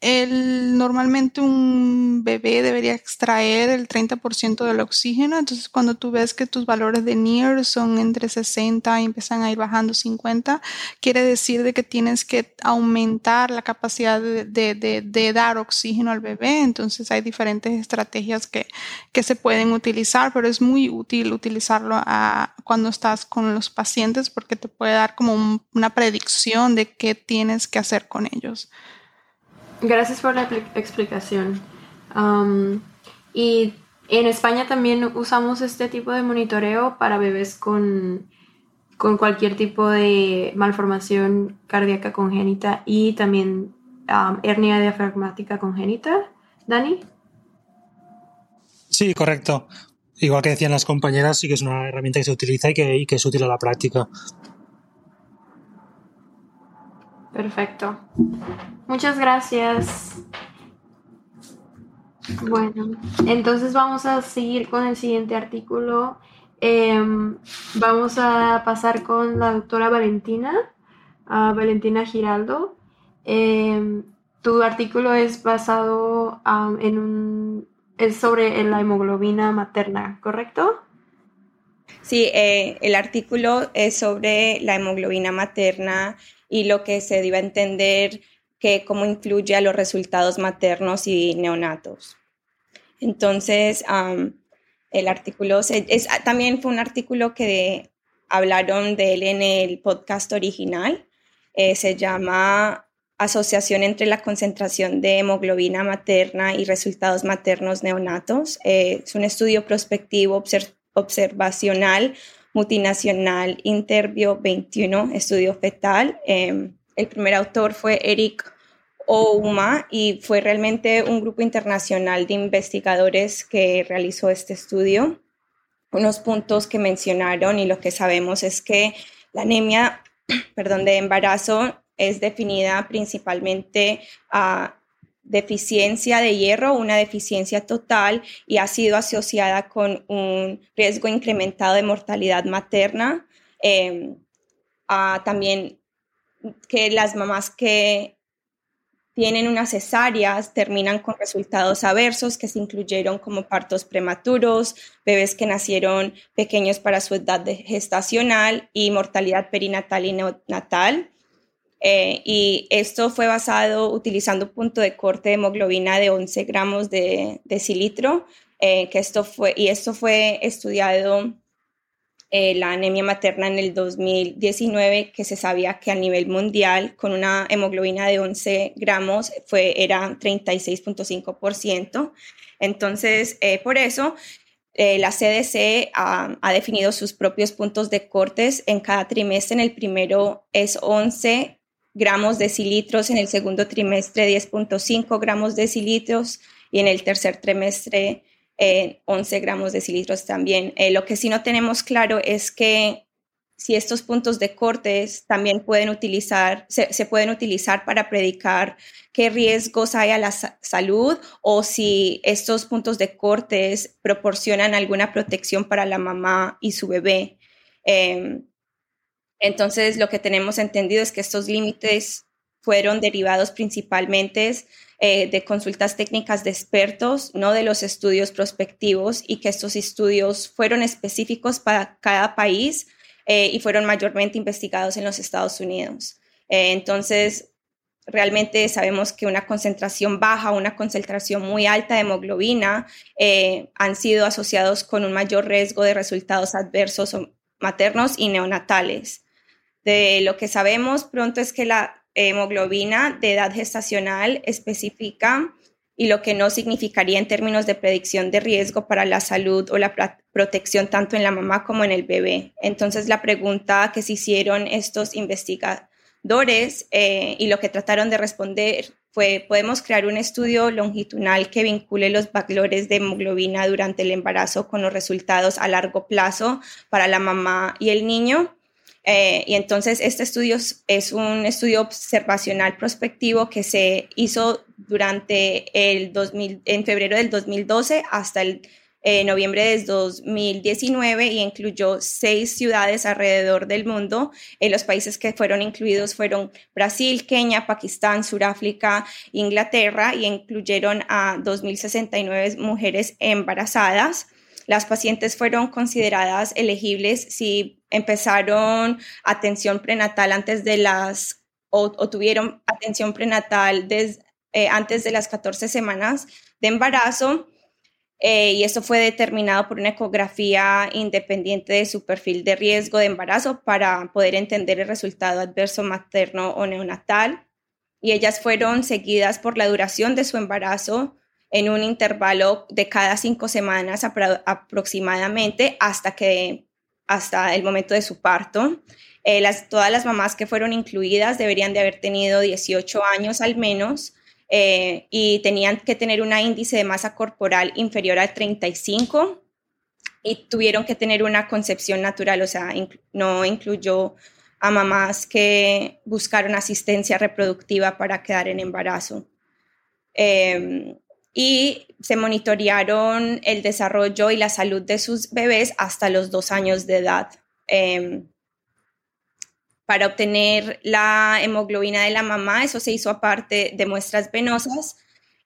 El, normalmente un bebé debería extraer el 30% del oxígeno, entonces cuando tú ves que tus valores de NIR son entre 60 y empiezan a ir bajando 50, quiere decir de que tienes que aumentar la capacidad de, de, de, dar oxígeno al bebé, entonces hay diferentes estrategias que, que se pueden utilizar, pero es muy útil utilizarlo cuando estás con los pacientes porque te puede dar como una predicción de qué tienes que hacer con ellos. Gracias por la explicación. y en España también usamos este tipo de monitoreo para bebés con, con cualquier tipo de malformación cardíaca congénita y también hernia diafragmática congénita. Dani. Sí, correcto. Igual que decían las compañeras, sí que es una herramienta que se utiliza y que, y que es útil a la práctica. Perfecto. Muchas gracias. Bueno, entonces vamos a seguir con el siguiente artículo. Em, vamos a pasar con la doctora Valentina, Valentina Giraldo. Em, tu artículo es basado en un... es sobre la hemoglobina materna, ¿correcto? Sí, eh, el artículo es sobre la hemoglobina materna y lo que se debe entender que cómo influye a los resultados maternos y neonatos. Entonces, el artículo es, también fue un artículo que hablaron de él en el podcast original. Eh, se llama Asociación entre la concentración de hemoglobina materna y resultados maternos neonatos. Eh, es un estudio prospectivo observacional multinacional Interbio 21, estudio fetal. Em, el primer autor fue Eric Ouma y fue realmente un grupo internacional de investigadores que realizó este estudio. Unos puntos que mencionaron y lo que sabemos es que la anemia (clears throat) perdón, de embarazo es definida principalmente a deficiencia de hierro, una deficiencia total y ha sido asociada con un riesgo incrementado de mortalidad materna. Em, también que las mamás que tienen unas cesáreas terminan con resultados aversos que se incluyeron como partos prematuros, bebés que nacieron pequeños para su edad gestacional y mortalidad perinatal y neonatal. Eh, y esto fue basado utilizando un punto de corte de hemoglobina de 11 gramos de decilitro que esto fue, y esto fue estudiado eh, la anemia materna en el 2019, que se sabía que a nivel mundial, con una hemoglobina de 11 gramos, fue, era 36.5%. Entonces, eh, por eso, eh, la CDC ha, ha, definido sus propios puntos de cortes en cada trimestre. En el primero es 11 gramos decilitros, en el segundo trimestre 10.5 gramos decilitros y en el tercer trimestre 11 gramos de cilitros también. Eh, lo que sí no tenemos claro es que si estos puntos de cortes también pueden utilizar, se, pueden utilizar para predicar qué riesgos hay a la salud o si estos puntos de cortes proporcionan alguna protección para la mamá y su bebé. Em, entonces, lo que tenemos entendido es que estos límites fueron derivados principalmente eh, de consultas técnicas de expertos, no de los estudios prospectivos, y que estos estudios fueron específicos para cada país eh, y fueron mayormente investigados en los Estados Unidos. Eh, entonces, realmente sabemos que una concentración baja, una concentración muy alta de hemoglobina han sido asociados con un mayor riesgo de resultados adversos maternos y neonatales. De lo que sabemos pronto es que la hemoglobina de edad gestacional específica y lo que no significaría en términos de predicción de riesgo para la salud o la protección tanto en la mamá como en el bebé. Entonces la pregunta que se hicieron estos investigadores eh, y lo que trataron de responder fue, ¿podemos crear un estudio longitudinal que vincule los valores de hemoglobina durante el embarazo con los resultados a largo plazo para la mamá y el niño? Eh, y entonces este estudio es un estudio observacional prospectivo que se hizo durante el 2000, en febrero del 2012 hasta el eh, noviembre del 2019 y incluyó seis ciudades alrededor del mundo. Eh, los países que fueron incluidos fueron Brasil, Kenia, Pakistán, Sudáfrica, Inglaterra y incluyeron a 2.069 mujeres embarazadas. Las pacientes fueron consideradas elegibles si empezaron atención prenatal antes de las o, tuvieron atención prenatal eh, antes de las 14 semanas de embarazo. Eh, y esto fue determinado por una ecografía independiente de su perfil de riesgo de embarazo para poder entender el resultado adverso materno o neonatal. Y ellas fueron seguidas por la duración de su embarazo, en un intervalo de cada cinco semanas aproximadamente hasta que hasta el momento de su parto. Eh, todas las mamás que fueron incluidas deberían de haber tenido 18 años al menos eh, y tenían que tener un índice de masa corporal inferior al 35 y tuvieron que tener una concepción natural, o sea, no incluyó a mamás que buscaron asistencia reproductiva para quedar en embarazo. Em, y se monitorearon el desarrollo y la salud de sus bebés hasta los dos años de edad. Em, para obtener la hemoglobina de la mamá, eso se hizo aparte de muestras venosas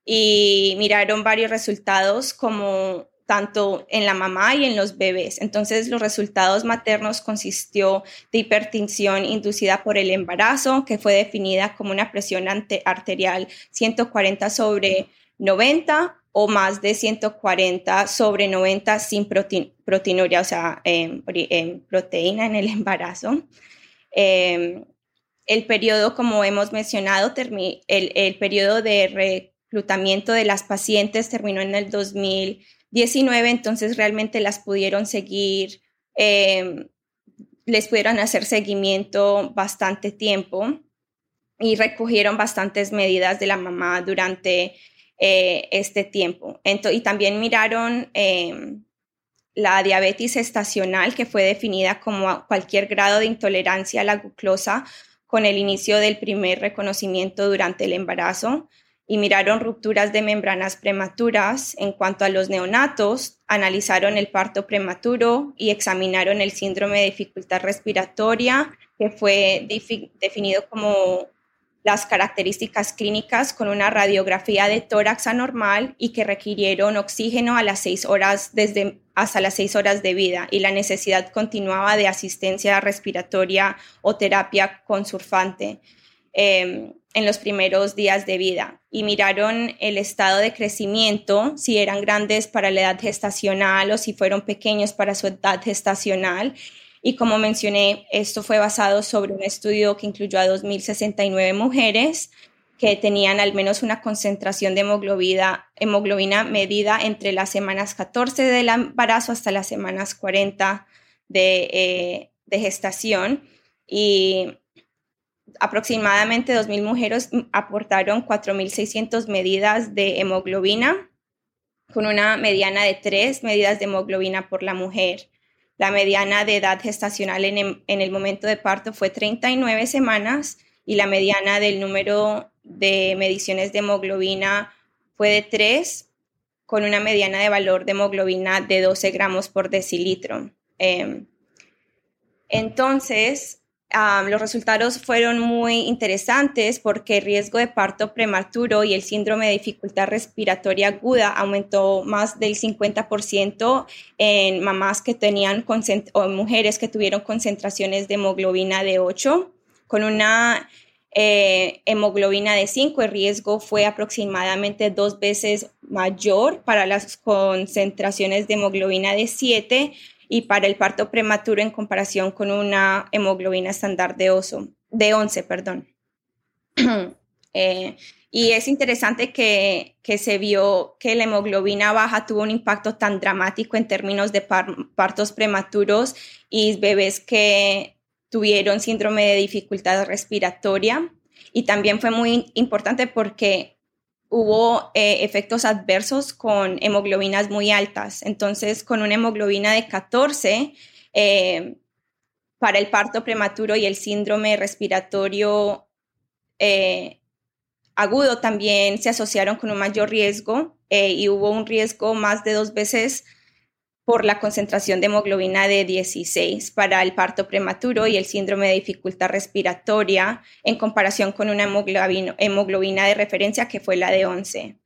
y miraron varios resultados como tanto en la mamá y en los bebés. Entonces, los resultados maternos consistió de hipertensión inducida por el embarazo, que fue definida como una presión arterial 140 sobre 90 o más de 140 sobre 90 sin proteinuria, o sea, en, proteína en el (laughs) embarazo. Em, el periodo, como hemos mencionado, el, el periodo de reclutamiento de las pacientes terminó en el 2019, entonces realmente las pudieron seguir, em, les pudieron hacer seguimiento bastante tiempo y recogieron bastantes medidas de la mamá durante eh, este tiempo. y también miraron em, la diabetes estacional, que fue definida como cualquier grado de intolerancia a la glucosa con el inicio del primer reconocimiento durante el embarazo. Y miraron rupturas de membranas prematuras. En cuanto a los neonatos, analizaron el parto prematuro y examinaron el síndrome de dificultad respiratoria, que fue definido como las características clínicas con una radiografía de tórax anormal y que requirieron oxígeno a las seis horas desde hasta las seis horas de vida y la necesidad continuaba de asistencia respiratoria o terapia con surfante. em, en los primeros días de vida y miraron el estado de crecimiento, si eran grandes para la edad gestacional o si fueron pequeños para su edad gestacional. Y como mencioné, esto fue basado sobre un estudio que incluyó a 2.069 mujeres que tenían al menos una concentración de hemoglobina, medida entre las semanas 14 del embarazo hasta las semanas 40 de, eh, de gestación. Y aproximadamente 2.000 mujeres aportaron 4.600 medidas de hemoglobina, con una mediana de 3 medidas de hemoglobina por la mujer. La mediana de edad gestacional en, en el momento de parto fue 39 semanas y la mediana del número de mediciones de hemoglobina fue de 3, con una mediana de valor de hemoglobina de 12 gramos por decilitro. Em, entonces, los resultados fueron muy interesantes porque el riesgo de parto prematuro y el síndrome de dificultad respiratoria aguda aumentó más del 50% en mamás que tenían mujeres que tuvieron concentraciones de hemoglobina de 8 con una eh, hemoglobina de 5, el riesgo fue aproximadamente dos veces mayor para las concentraciones de hemoglobina de 7 y para el parto prematuro en comparación con una hemoglobina estándar de, oso, de 11. Perdón. (clears throat) Eh, y es interesante que, que, se vio que la hemoglobina baja tuvo un impacto tan dramático en términos de partos prematuros y bebés que tuvieron síndrome de dificultad respiratoria y también fue muy importante porque hubo eh, efectos adversos con hemoglobinas muy altas. Entonces, con una hemoglobina de 14, eh, para el parto prematuro y el síndrome respiratorio eh, agudo también se asociaron con un mayor riesgo y hubo un riesgo más de dos veces por la concentración de hemoglobina de 16 para el parto prematuro y el síndrome de dificultad respiratoria en comparación con una hemoglobina, de referencia que fue la de 11.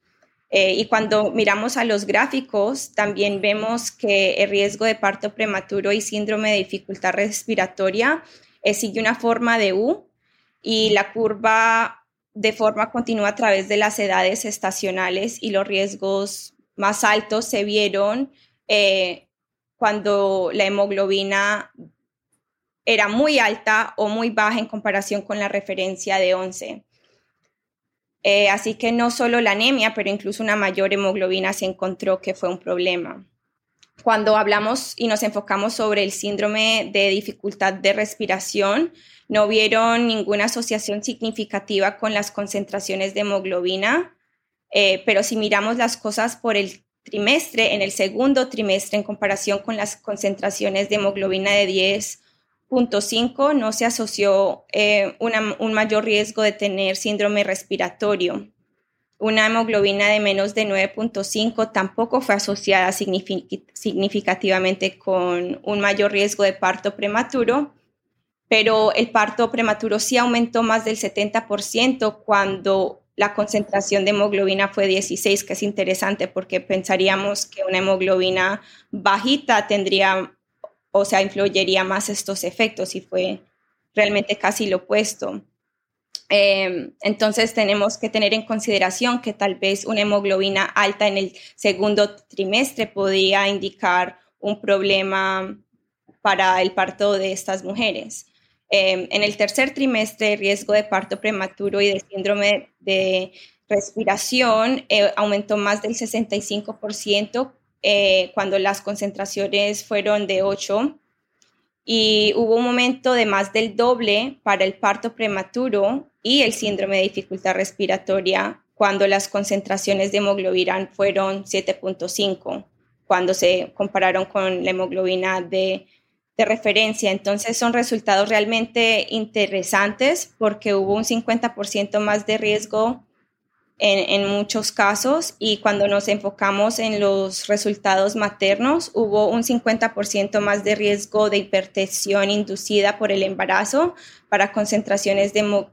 Eh, y cuando miramos a los gráficos, también vemos que el riesgo de parto prematuro y síndrome de dificultad respiratoria eh, sigue una forma de U y la curva de forma continua a través de las edades estacionales y los riesgos más altos se vieron eh, cuando la hemoglobina era muy alta o muy baja en comparación con la referencia de 11. Eh, así que no solo la anemia, pero incluso una mayor hemoglobina se encontró que fue un problema. Cuando hablamos y nos enfocamos sobre el síndrome de dificultad de respiración, no vieron ninguna asociación significativa con las concentraciones de hemoglobina, eh, pero si miramos las cosas por el trimestre, en el segundo trimestre, en comparación con las concentraciones de hemoglobina de 10.5, no se asoció eh, un mayor riesgo de tener síndrome respiratorio. Una hemoglobina de menos de 9.5 tampoco fue asociada significativamente con un mayor riesgo de parto prematuro, pero el parto prematuro sí aumentó más del 70% cuando la concentración de hemoglobina fue 16, que es interesante porque pensaríamos que una hemoglobina bajita tendría, o sea, influiría más estos efectos y fue realmente casi lo opuesto. Em, entonces tenemos que tener en consideración que tal vez una hemoglobina alta en el segundo trimestre podría indicar un problema para el parto de estas mujeres. Em, en el tercer trimestre, el riesgo de parto prematuro y de síndrome de respiración eh, aumentó más del 65% eh, cuando las concentraciones fueron de 8 y hubo un momento de más del doble para el parto prematuro y el síndrome de dificultad respiratoria cuando las concentraciones de hemoglobina fueron 7.5, cuando se compararon con la hemoglobina de de referencia. Entonces son resultados realmente interesantes porque hubo un 50% más de riesgo en, muchos casos y cuando nos enfocamos en los resultados maternos hubo un 50% más de riesgo de hipertensión inducida por el embarazo para concentraciones de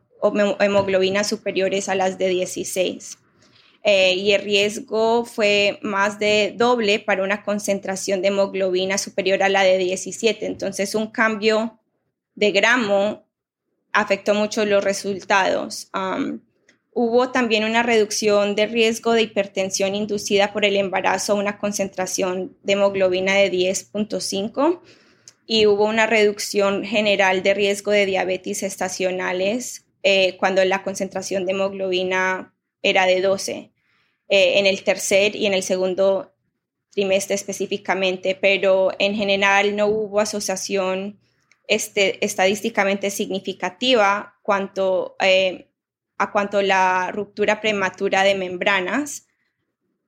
hemoglobina superiores a las de 16. Eh, y el riesgo fue más de doble para una concentración de hemoglobina superior a la de 17. Entonces, un cambio de gramo afectó mucho los resultados. hubo también una reducción de riesgo de hipertensión inducida por el embarazo a una concentración de hemoglobina de 10.5 y hubo una reducción general de riesgo de diabetes estacionales eh, cuando la concentración de hemoglobina era de 12 eh, en el tercer y en el segundo trimestre específicamente, pero en general no hubo asociación este, estadísticamente significativa cuanto, eh, a cuanto la ruptura prematura de membranas,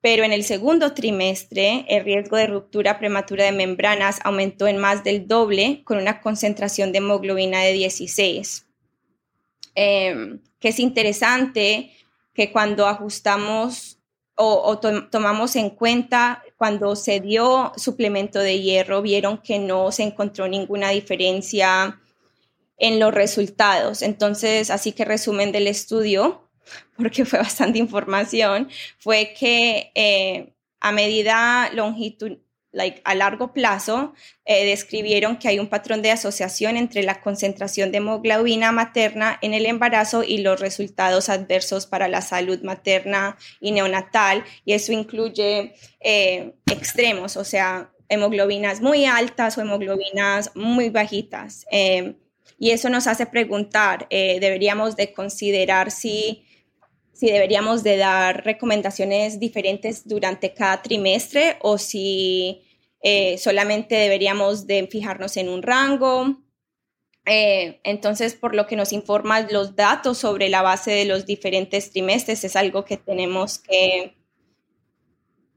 pero en el segundo trimestre el riesgo de ruptura prematura de membranas aumentó en más del doble con una concentración de hemoglobina de 16. Em, que es interesante que cuando ajustamos o, tomamos en cuenta cuando se dio suplemento de hierro, vieron que no se encontró ninguna diferencia en los resultados. Entonces, así que resumen del estudio, (laughs) porque fue bastante información, fue que eh, a medida longitud, a largo plazo, eh, describieron que hay un patrón de asociación entre la concentración de hemoglobina materna en el embarazo y los resultados adversos para la salud materna y neonatal, y eso incluye eh, extremos, o sea, hemoglobinas muy altas o hemoglobinas muy bajitas. Eh, y eso nos hace preguntar, deberíamos de considerar si si deberíamos de dar recomendaciones diferentes durante cada trimestre o si eh, solamente deberíamos de fijarnos en un rango. Eh, entonces, por lo que nos informan los datos sobre la base de los diferentes trimestres, es algo que tenemos que,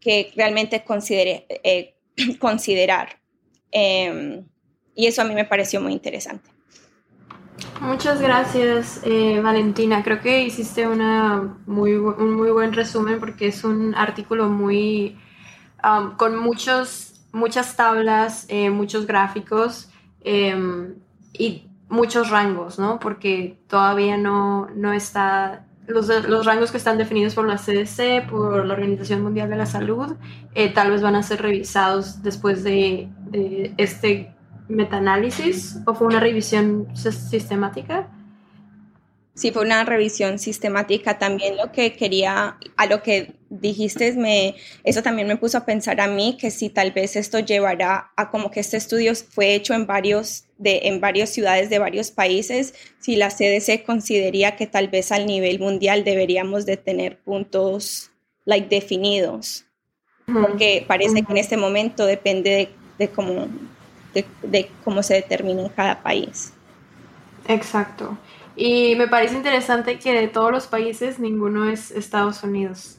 que realmente eh, (clears throat) considerar. Em, y eso a mí me pareció muy interesante. Muchas gracias, Valentina. Creo que hiciste una muy, un muy buen resumen porque es un artículo muy con muchos muchas tablas, eh, muchos gráficos em, y muchos rangos, ¿no? Porque todavía no, no está, los, los, rangos que están definidos por la CDC, por la Organización Mundial de la Salud, eh, tal vez van a ser revisados después de, de este metaanálisis o fue una revisión sistemática. Sí, fue una revisión sistemática. También lo que quería, a lo que dijiste, me, eso también me puso a pensar a mí que si tal vez esto llevará a como que este estudio fue hecho en varios de en varias ciudades de varios países, si la CDC consideraría que tal vez al nivel mundial deberíamos de tener puntos like definidos, porque parece que en este momento depende de, cómo de, de cómo se determina en cada país. Exacto. Y me parece interesante que de todos los países ninguno es Estados Unidos.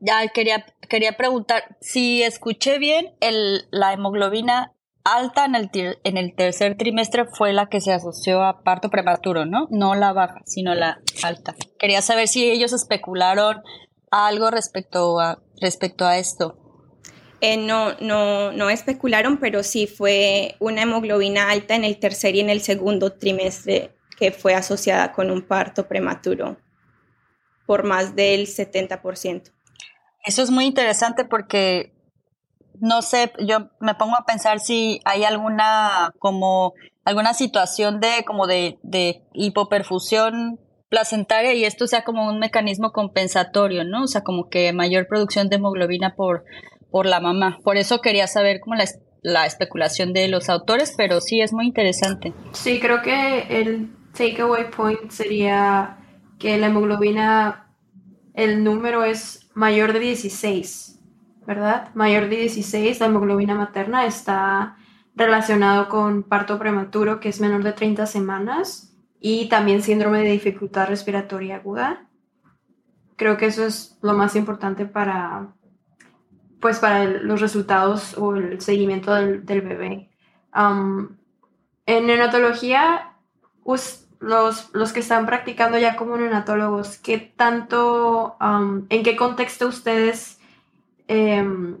Ya quería, quería preguntar, si escuché bien, el, la hemoglobina alta en el, en el tercer trimestre fue la que se asoció a parto prematuro, ¿no? No la baja, sino la alta. Quería saber si ellos especularon algo respecto a, respecto a esto. Eh, no, no, no especularon, pero sí fue una hemoglobina alta en el tercer y en el segundo trimestre que fue asociada con un parto prematuro por más del 70%. Eso es muy interesante porque no sé, yo me pongo a pensar si hay alguna como alguna situación de como de, de hipoperfusión placentaria y esto sea como un mecanismo compensatorio, ¿no? O sea, como que mayor producción de hemoglobina por, por la mamá. Por eso quería saber cómo la, la especulación de los autores, pero sí es muy interesante. Sí, creo que el takeaway point sería que la hemoglobina, el número es mayor de 16, ¿verdad? Mayor de 16, la hemoglobina materna está relacionado con parto prematuro, que es menor de 30 semanas, y también síndrome de dificultad respiratoria aguda. Creo que eso es lo más importante para, pues, para los resultados o el seguimiento del, bebé. Um, en neonatología, los, los que están practicando ya como neonatólogos, ¿qué tanto, en qué contexto ustedes em,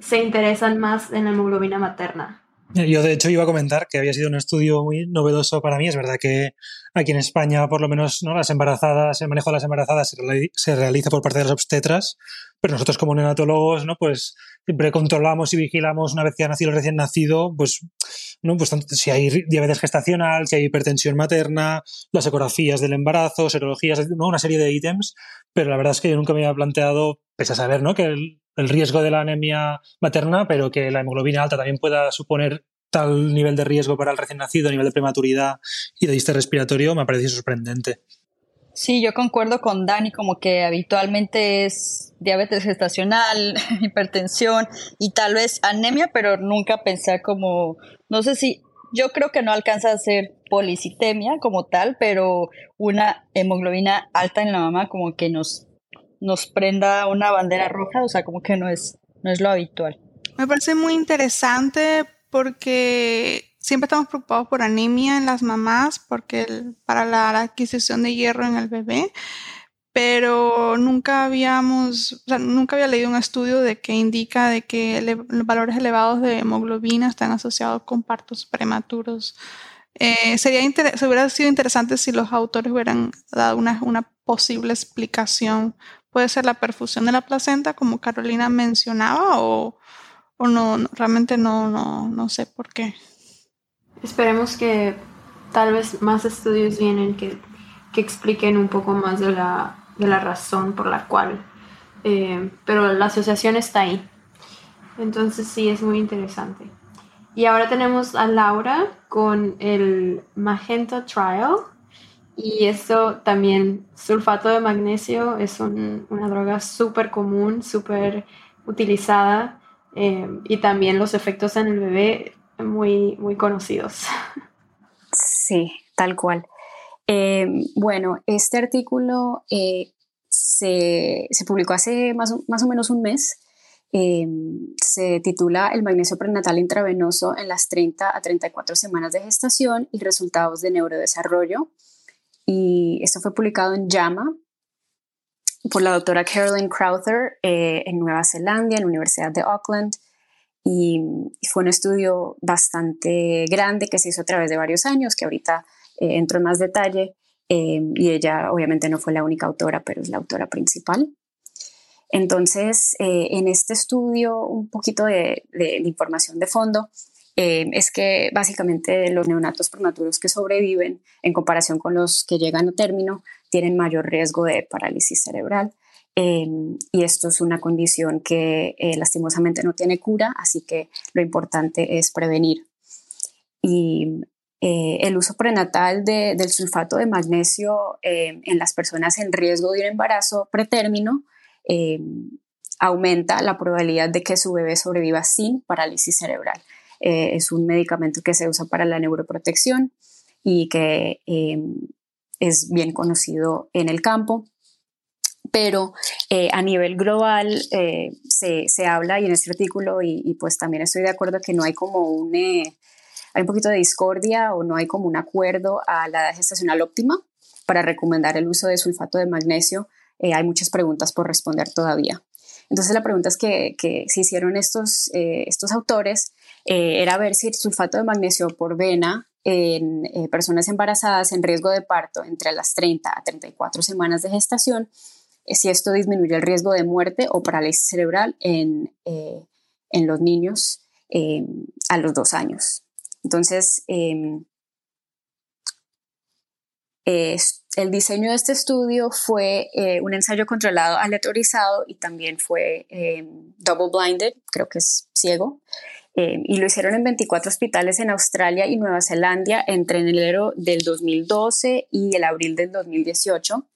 se interesan más en la hemoglobina materna? Yo de hecho iba a comentar que había sido un estudio muy novedoso para mí. Es verdad que aquí en España, por lo menos, ¿no? las embarazadas, el manejo de las embarazadas se, realiza por parte de las obstetras, pero nosotros como neonatólogos, ¿no? Pues siempre controlamos y vigilamos una vez que ha nacido el recién nacido, pues ¿no? Pues si hay diabetes gestacional, si hay hipertensión materna, las ecografías del embarazo, serologías, ¿no? una serie de ítems, pero la verdad es que yo nunca me había planteado, pese a saber ¿no? que el, el riesgo de la anemia materna, pero que la hemoglobina alta también pueda suponer tal nivel de riesgo para el recién nacido, nivel de prematuridad y de diste respiratorio, me ha parecido sorprendente. Sí, yo concuerdo con Dani, como que habitualmente es diabetes gestacional, (laughs) hipertensión y tal vez anemia, pero nunca pensar como, no sé si, yo creo que no alcanza a ser policitemia como tal, pero una hemoglobina alta en la mamá como que nos, nos prenda una bandera roja, o sea, como que no es, no es lo habitual. Me parece muy interesante porque siempre estamos preocupados por anemia en las mamás, porque para la adquisición de hierro en el bebé, pero nunca habíamos, o sea, nunca había leído un estudio de que indica de que los valores elevados de hemoglobina están asociados con partos prematuros. Eh, sería se hubiera sido interesante si los autores hubieran dado una, una posible explicación. Puede ser la perfusión de la placenta, como Carolina mencionaba, o, o no, no, realmente no, no, no sé por qué. Esperemos que tal vez más estudios vienen que, expliquen un poco más de la, razón por la cual. Eh, pero la asociación está ahí. Entonces sí, es muy interesante. Y ahora tenemos a Laura con el Magenta Trial. Y esto también, sulfato de magnesio, es una droga súper común, súper utilizada. Eh, y también los efectos en el bebé muy, muy conocidos. (laughs) Sí, tal cual. Eh, bueno, este artículo eh, se, publicó hace más, más, o menos un mes. Se titula El magnesio prenatal intravenoso en las 30 a 34 semanas de gestación y resultados de neurodesarrollo. Y esto fue publicado en JAMA por la doctora Carolyn Crowther en Nueva Zelanda, en la Universidad de Auckland y, fue un estudio bastante grande que se hizo a través de varios años, que ahorita eh, entro en más detalle, eh, y ella obviamente no fue la única autora, pero es la autora principal. Entonces, eh, en este estudio, un poquito de, información de fondo, es que básicamente los neonatos prematuros que sobreviven en comparación con los que llegan a término tienen mayor riesgo de parálisis cerebral Em, y esto es una condición que eh, lastimosamente no tiene cura, así que lo importante es prevenir. Y eh, el uso prenatal del sulfato de magnesio em, en las personas en riesgo de un embarazo pretérmino em, aumenta la probabilidad de que su bebé sobreviva sin parálisis cerebral. Eh, es un medicamento que se usa para la neuroprotección y que es bien conocido en el campo pero eh, a nivel global eh, se, habla y en este artículo y, pues también estoy de acuerdo que no hay como un, hay un poquito de discordia o no hay como un acuerdo a la edad gestacional óptima para recomendar el uso de sulfato de magnesio. hay muchas preguntas por responder todavía. Entonces la pregunta es que, que se hicieron estos, estos autores era ver si el sulfato de magnesio por vena en personas embarazadas en riesgo de parto entre las 30 a 34 semanas de gestación si esto disminuye el riesgo de muerte o parálisis cerebral en, eh, los niños eh, a los dos años. Entonces, em, el diseño de este estudio fue eh, un ensayo controlado aleatorizado y también fue em, double blinded, creo que es ciego, em, y lo hicieron en 24 hospitales en Australia y Nueva Zelanda entre enero del 2012 y el abril del 2018.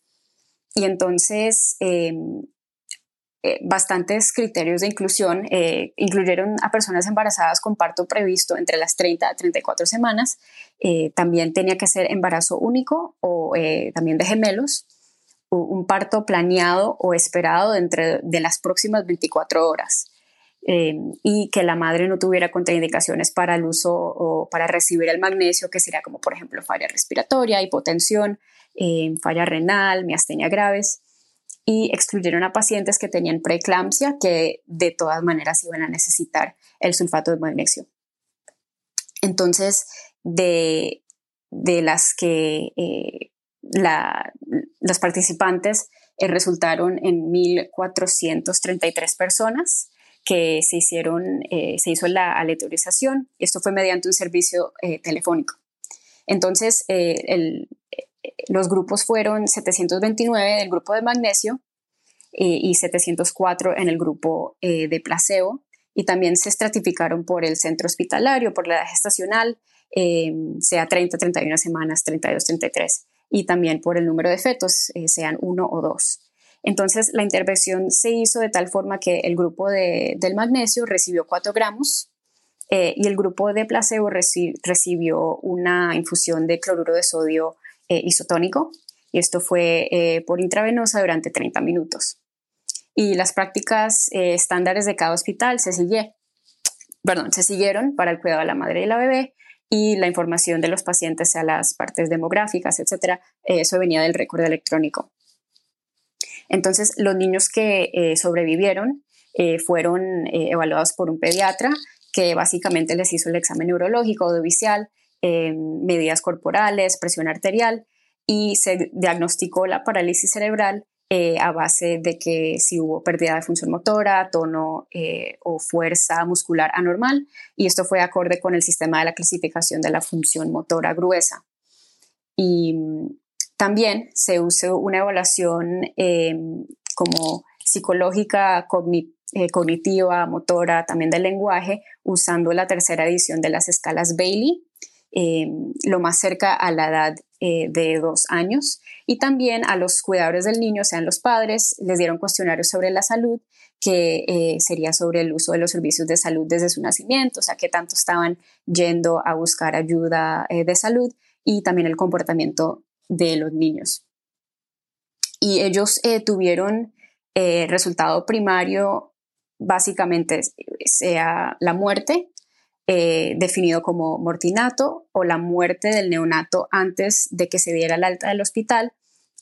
Y entonces, em, eh, bastantes criterios de inclusión eh, incluyeron a personas embarazadas con parto previsto entre las 30 a 34 semanas. Eh, también tenía que ser embarazo único o también de gemelos, un parto planeado o esperado dentro de las próximas 24 horas. Em, y que la madre no tuviera contraindicaciones para el uso o para recibir el magnesio, que sería como por ejemplo falla respiratoria, hipotensión, falla renal, miastenia graves, y excluyeron a pacientes que tenían preeclampsia, que de todas maneras iban a necesitar el sulfato de magnesio. Entonces, de, las que eh, los participantes eh, resultaron en 1.433 personas que se, hicieron, se hizo la aleatorización. Esto fue mediante un servicio telefónico. Entonces, los grupos fueron 729 del grupo de magnesio y 704 en el grupo de placebo y también se estratificaron por el centro hospitalario, por la edad gestacional, em, sea 30, 31 semanas, 32, 33, y también por el número de fetos, eh, sean uno o dos. Entonces, la intervención se hizo de tal forma que el grupo de, del magnesio recibió 4 gramos eh, y el grupo de placebo recibió una infusión de cloruro de sodio eh, isotónico, y esto fue por intravenosa durante 30 minutos y las prácticas eh, estándares de cada hospital se, sigue, perdón, se siguieron para el cuidado de la madre y la bebé y la información de los pacientes a las partes demográficas, etcétera, eh, eso venía del récord electrónico. Entonces, los niños que eh, sobrevivieron fueron evaluados por un pediatra que básicamente les hizo el examen neurológico, audiovisual, medidas corporales, presión arterial y se diagnosticó la parálisis cerebral eh, a base de que si hubo pérdida de función motora, tono eh, o fuerza muscular anormal, y esto fue acorde con el sistema de la clasificación de la función motora gruesa. También se usó una evaluación em, como psicológica, eh, cognitiva, motora, también del lenguaje, usando la tercera edición de las escalas Bailey, em, lo más cerca a la edad de dos años. Y también a los cuidadores del niño, sean los padres, les dieron cuestionarios sobre la salud, que eh, sería sobre el uso de los servicios de salud desde su nacimiento, o sea, qué tanto estaban yendo a buscar ayuda eh, de salud y también el comportamiento de los niños. Y ellos eh, tuvieron resultado primario, básicamente sea la muerte, definido como mortinato o la muerte del neonato antes de que se diera el alta del hospital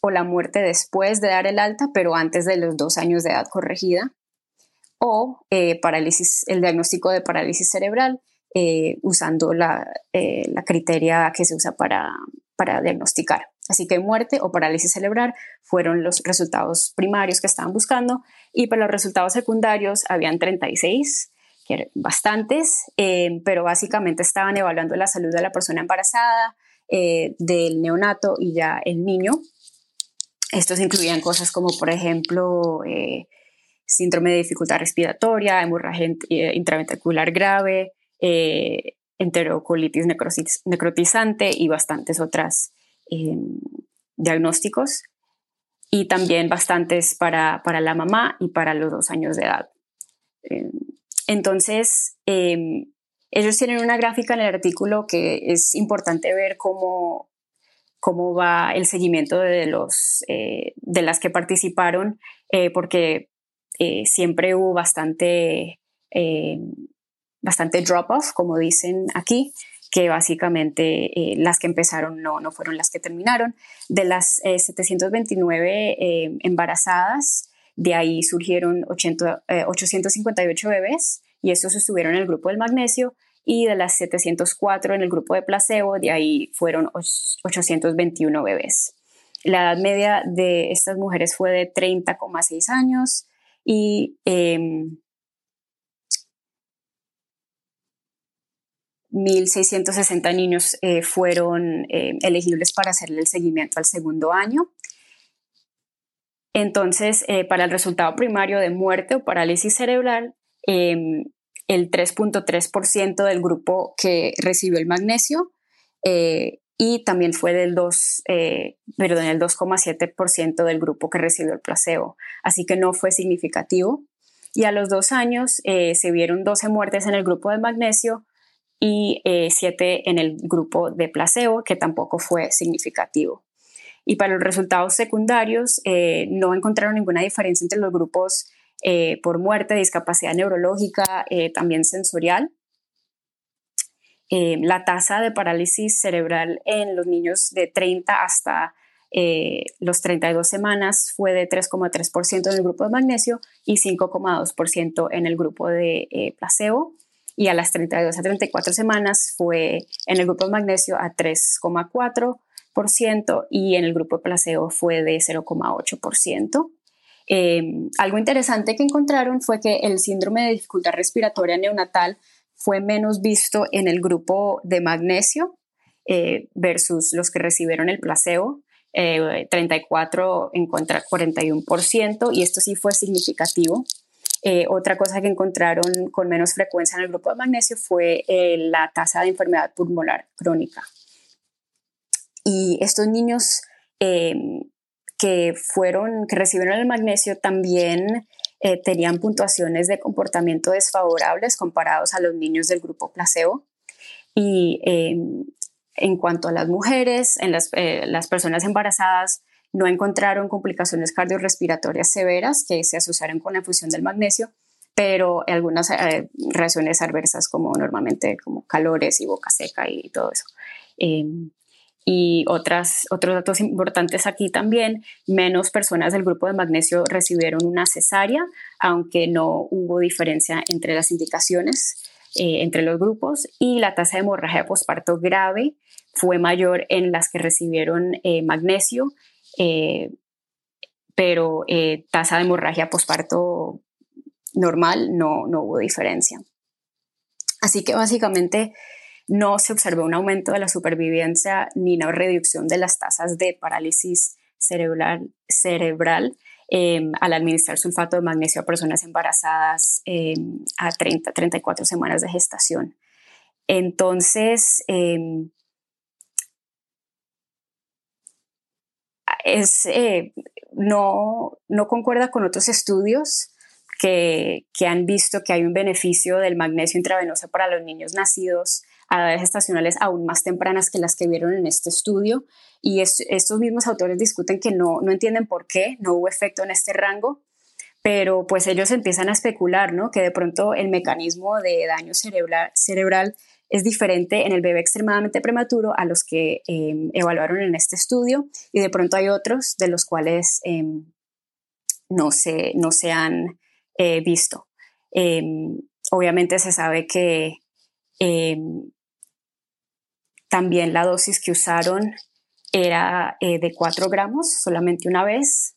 o la muerte después de dar el alta, pero antes de los dos años de edad corregida, o eh, parálisis, el diagnóstico de parálisis cerebral eh, usando la, eh, la, criteria que se usa para, para diagnosticar. Así que muerte o parálisis cerebral fueron los resultados primarios que estaban buscando y para los resultados secundarios habían 36, que eran bastantes, pero básicamente estaban evaluando la salud de la persona embarazada, del neonato y ya el niño. Estos incluían cosas como, por ejemplo, eh, síndrome de dificultad respiratoria, hemorragia eh, intraventricular grave, eh, enterocolitis necrotizante y bastantes otras diagnósticos. Y también bastantes para, para, la mamá y para los dos años de edad. entonces, ellos tienen una gráfica en el artículo que es importante ver cómo cómo va el seguimiento de, los, eh, de las que participaron, eh, porque eh, siempre hubo bastante, bastante drop-off, como dicen aquí, que básicamente las que empezaron no, no fueron las que terminaron. De las 729 embarazadas, de ahí surgieron 858 bebés y estos estuvieron en el grupo del magnesio y de las 704 en el grupo de placebo, de ahí fueron 821 bebés. La edad media de estas mujeres fue de 30,6 años y 1.660 em, niños eh, fueron em, elegibles para hacerle el seguimiento al segundo año. Entonces, eh, para el resultado primario de muerte o parálisis cerebral, em, el 3.3% del grupo que recibió el magnesio eh, y también fue del 2, eh, perdón, el 2,7% del grupo que recibió el placebo. Así que no fue significativo. Y a los dos años eh, se vieron 12 muertes en el grupo de magnesio y 7 en el grupo de placebo, que tampoco fue significativo. Y para los resultados secundarios, no encontraron ninguna diferencia entre los grupos eh, por muerte, discapacidad neurológica, eh, también sensorial. Eh, la tasa de parálisis cerebral en los niños de 30 hasta los 32 semanas fue de 3,3% en el grupo de magnesio y 5,2% en el grupo de placebo. Y a las 32 a 34 semanas fue en el grupo de magnesio a 3,4% y en el grupo de placebo fue de 0,8%. Em, algo interesante que encontraron fue que el síndrome de dificultad respiratoria neonatal fue menos visto en el grupo de magnesio eh, versus los que recibieron el placebo. 34 eh, en contra 41% y esto sí fue significativo. Eh, otra cosa que encontraron con menos frecuencia en el grupo de magnesio fue la tasa de enfermedad pulmonar crónica. Y estos niños que fueron, que recibieron el magnesio también eh, tenían puntuaciones de comportamiento desfavorables comparados a los niños del grupo placebo. Y en cuanto a las mujeres, en las, eh, las, personas embarazadas no encontraron complicaciones cardiorrespiratorias severas que se asociaron con la infusión del magnesio, pero algunas eh, reacciones adversas como normalmente como calores y boca seca y todo eso. Em, y otras, otros datos importantes aquí también, menos personas del grupo de magnesio recibieron una cesárea, aunque no hubo diferencia entre las indicaciones eh, entre los grupos, y la tasa de hemorragia posparto grave fue mayor en las que recibieron eh, magnesio, eh, pero tasa de hemorragia posparto normal no, no hubo diferencia. Así que básicamente no se observó un aumento de la supervivencia ni una reducción de las tasas de parálisis cerebral, cerebral em, al administrar sulfato de magnesio a personas embarazadas em, a 30, 34 semanas de gestación. Entonces, em, es, eh, no, no concuerda con otros estudios que, que, han visto que hay un beneficio del magnesio intravenoso para los niños nacidos a edades estacionales aún más tempranas que las que vieron en este estudio. Y estos mismos autores discuten que no, no entienden por qué no hubo efecto en este rango, pero pues ellos empiezan a especular, ¿no? Que de pronto el mecanismo de daño cerebral, cerebral es diferente en el bebé extremadamente prematuro a los que em, evaluaron en este estudio y de pronto hay otros de los cuales em, no, se, no se han eh, visto. Em, obviamente se sabe que también la dosis que usaron era eh, de 4 gramos solamente una vez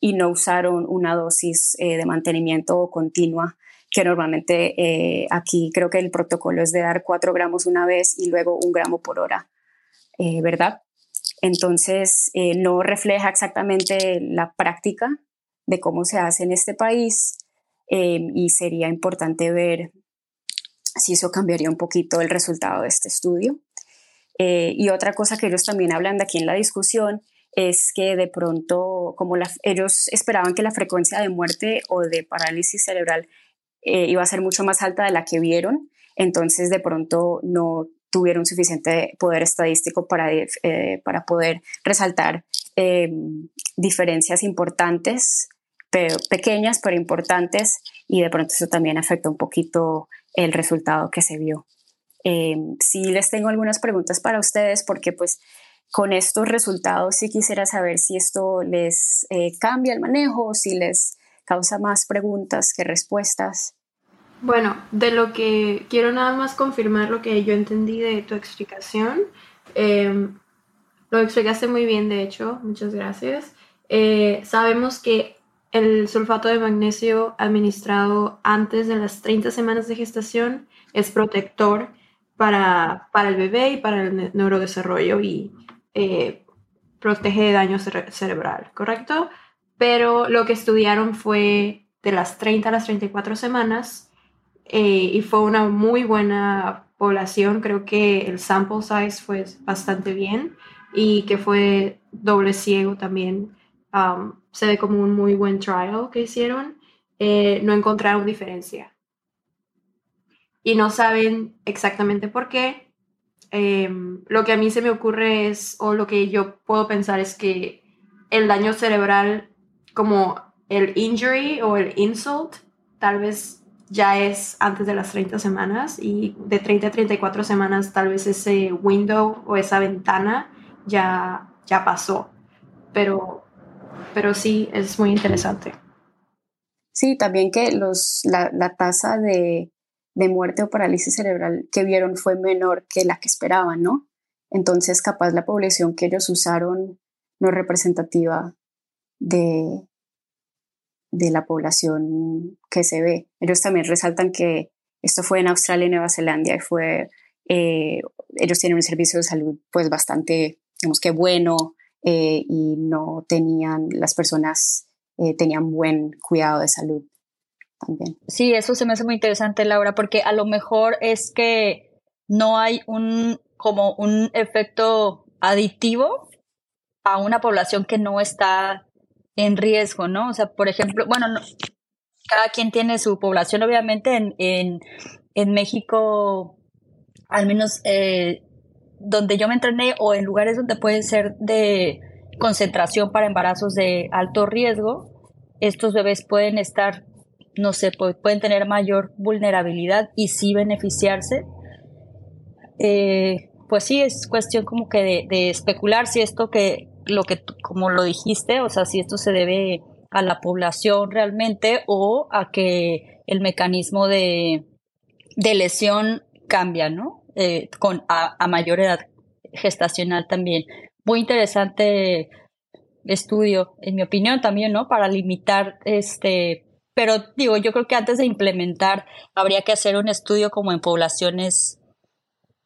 y no usaron una dosis eh, de mantenimiento continua que normalmente eh, aquí creo que el protocolo es de dar 4 gramos una vez y luego un gramo por hora, ¿verdad? Entonces no refleja exactamente la práctica de cómo se hace en este país y sería importante ver si eso cambiaría un poquito el resultado de este estudio. Eh, y otra cosa que ellos también hablan de aquí en la discusión es que de pronto, como ellos esperaban que la frecuencia de muerte o de parálisis cerebral eh, iba a ser mucho más alta de la que vieron, entonces de pronto no tuvieron suficiente poder estadístico para, eh, para poder resaltar diferencias importantes, pequeñas pero importantes, y de pronto eso también afecta un poquito el resultado que se vio. Eh, sí les tengo algunas preguntas para ustedes porque pues con estos resultados sí quisiera saber si esto les eh, cambia el manejo, si les causa más preguntas que respuestas. Bueno, de lo que quiero nada más confirmar lo que yo entendí de tu explicación. Em, lo explicaste muy bien, de hecho, muchas gracias. Eh, sabemos que el sulfato de magnesio administrado antes de las 30 semanas de gestación es protector para, para el bebé y para el neurodesarrollo y eh, protege de daño cerebral, ¿correcto? Pero lo que estudiaron fue de las 30 a las 34 semanas eh, y fue una muy buena población, creo que el sample size fue bastante bien y que fue doble ciego también. Um, se ve como un muy buen trial que hicieron. Eh, no encontraron diferencia y no saben exactamente por qué. Em, lo que a mí se me ocurre es, o lo que yo puedo pensar es que el daño cerebral, como el injury o el insult, tal vez ya es antes de las 30 semanas y de 30 a 34 semanas tal vez ese window o esa ventana ya, ya pasó. Pero, pero sí, es muy interesante. Sí, también que los, la, la tasa de, de muerte o parálisis cerebral que vieron fue menor que la que esperaban, ¿no? Entonces, capaz la población que ellos usaron no es representativa de, de la población que se ve. Ellos también resaltan que esto fue en Australia y Nueva Zelanda y fue, eh, ellos tienen un servicio de salud pues bastante, digamos que bueno eh, y no tenían, las personas eh, tenían buen cuidado de salud también. Sí, eso se me hace muy interesante, Laura, porque a lo mejor es que no hay un, como un efecto aditivo a una población que no está en riesgo, ¿no? O sea, por ejemplo, bueno, cada quien tiene su población, obviamente, en, en, México, al menos eh, donde yo me entrené o en lugares donde puede ser de concentración para embarazos de alto riesgo, estos bebés pueden estar, no sé, pueden tener mayor vulnerabilidad y sí beneficiarse. Eh, pues sí, es cuestión como que de especular si esto que lo que, como lo dijiste, o sea, si esto se debe a la población realmente o a que el mecanismo de, de lesión cambia, ¿no? Eh, con, a, a, mayor edad gestacional también. Muy interesante estudio, en mi opinión también, ¿no? Para limitar este, pero digo, yo creo que antes de implementar habría que hacer un estudio como en poblaciones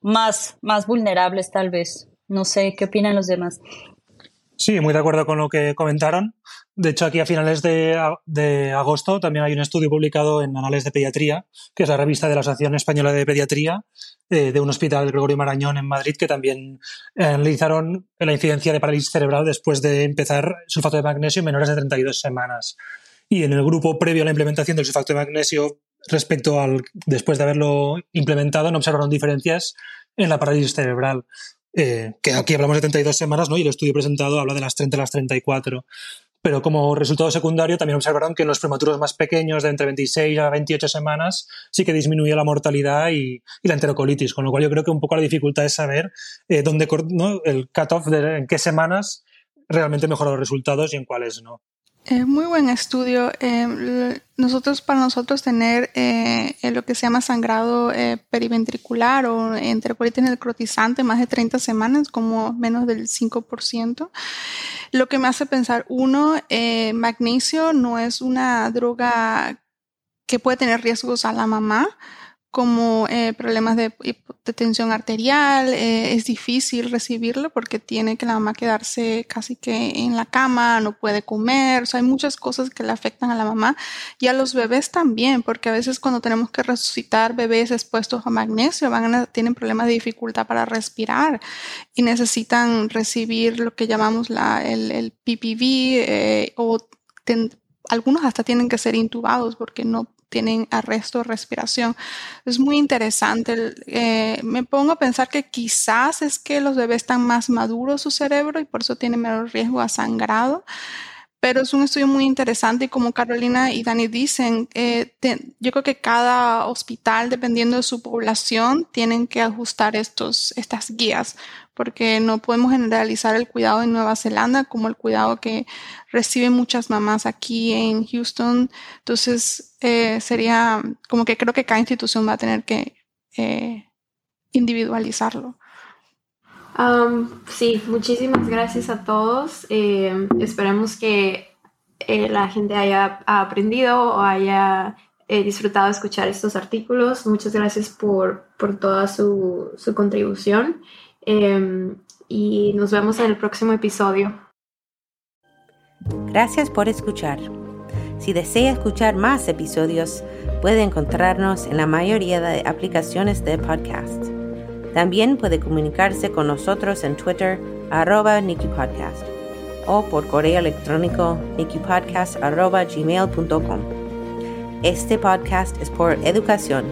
más, más vulnerables tal vez. No sé, ¿qué opinan los demás? Sí, muy de acuerdo con lo que comentaron. De hecho, aquí a finales de, de, agosto también hay un estudio publicado en Anales de Pediatría, que es la revista de la Asociación Española de Pediatría, eh, de un hospital Gregorio Marañón en Madrid, que también analizaron la incidencia de parálisis cerebral después de empezar sulfato de magnesio en menores de 32 semanas. Y en el grupo previo a la implementación del sulfato de magnesio, respecto al después de haberlo implementado, no observaron diferencias en la parálisis cerebral. Eh, que aquí hablamos de 32 semanas, ¿no? Y el estudio presentado habla de las 30 a las 34. Pero como resultado secundario también observaron que en los prematuros más pequeños, de entre 26 a 28 semanas, sí que disminuye la mortalidad y, y la enterocolitis, con lo cual yo creo que un poco la dificultad es saber eh, dónde, ¿no? el cutoff de en qué semanas realmente mejora los resultados y en cuáles no. Es muy buen estudio. Eh, nosotros, para nosotros tener eh, lo que se llama sangrado eh, periventricular o enterocolitis necrotizante más de 30 semanas, como menos del 5%, lo que me hace pensar, uno, eh, magnesio no es una droga que puede tener riesgos a la mamá, como eh, problemas de, de, tensión arterial, eh, es difícil recibirlo porque tiene que la mamá quedarse casi que en la cama, no puede comer, o sea, hay muchas cosas que le afectan a la mamá y a los bebés también, porque a veces cuando tenemos que resucitar bebés expuestos a magnesio, van a, tienen problemas de dificultad para respirar y necesitan recibir lo que llamamos la, el, el PPV eh, o ten, algunos hasta tienen que ser intubados porque no tienen arresto de respiración. Es muy interesante. Eh, me pongo a pensar que quizás es que los bebés están más maduros su cerebro y por eso tienen menor riesgo a sangrado. Pero es un estudio muy interesante y como Carolina y Dani dicen, eh, yo creo que cada hospital, dependiendo de su población, tienen que ajustar estos, estas guías porque no podemos generalizar el cuidado en Nueva Zelanda como el cuidado que reciben muchas mamás aquí en Houston. Entonces, eh, sería como que creo que cada institución va a tener que eh, individualizarlo. Um, sí, muchísimas gracias a todos. Eh, esperemos que eh, la gente haya aprendido o haya eh, disfrutado escuchar estos artículos. Muchas gracias por, por toda su, su contribución. Eh, y nos vemos en el próximo episodio. Gracias por escuchar. Si desea escuchar más episodios, puede encontrarnos en la mayoría de aplicaciones de podcast. También puede comunicarse con nosotros en Twitter, arroba NikiPodcast, o por correo electrónico nikipodcast arroba gmail.com. Este podcast es por educación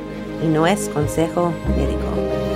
y no es consejo médico.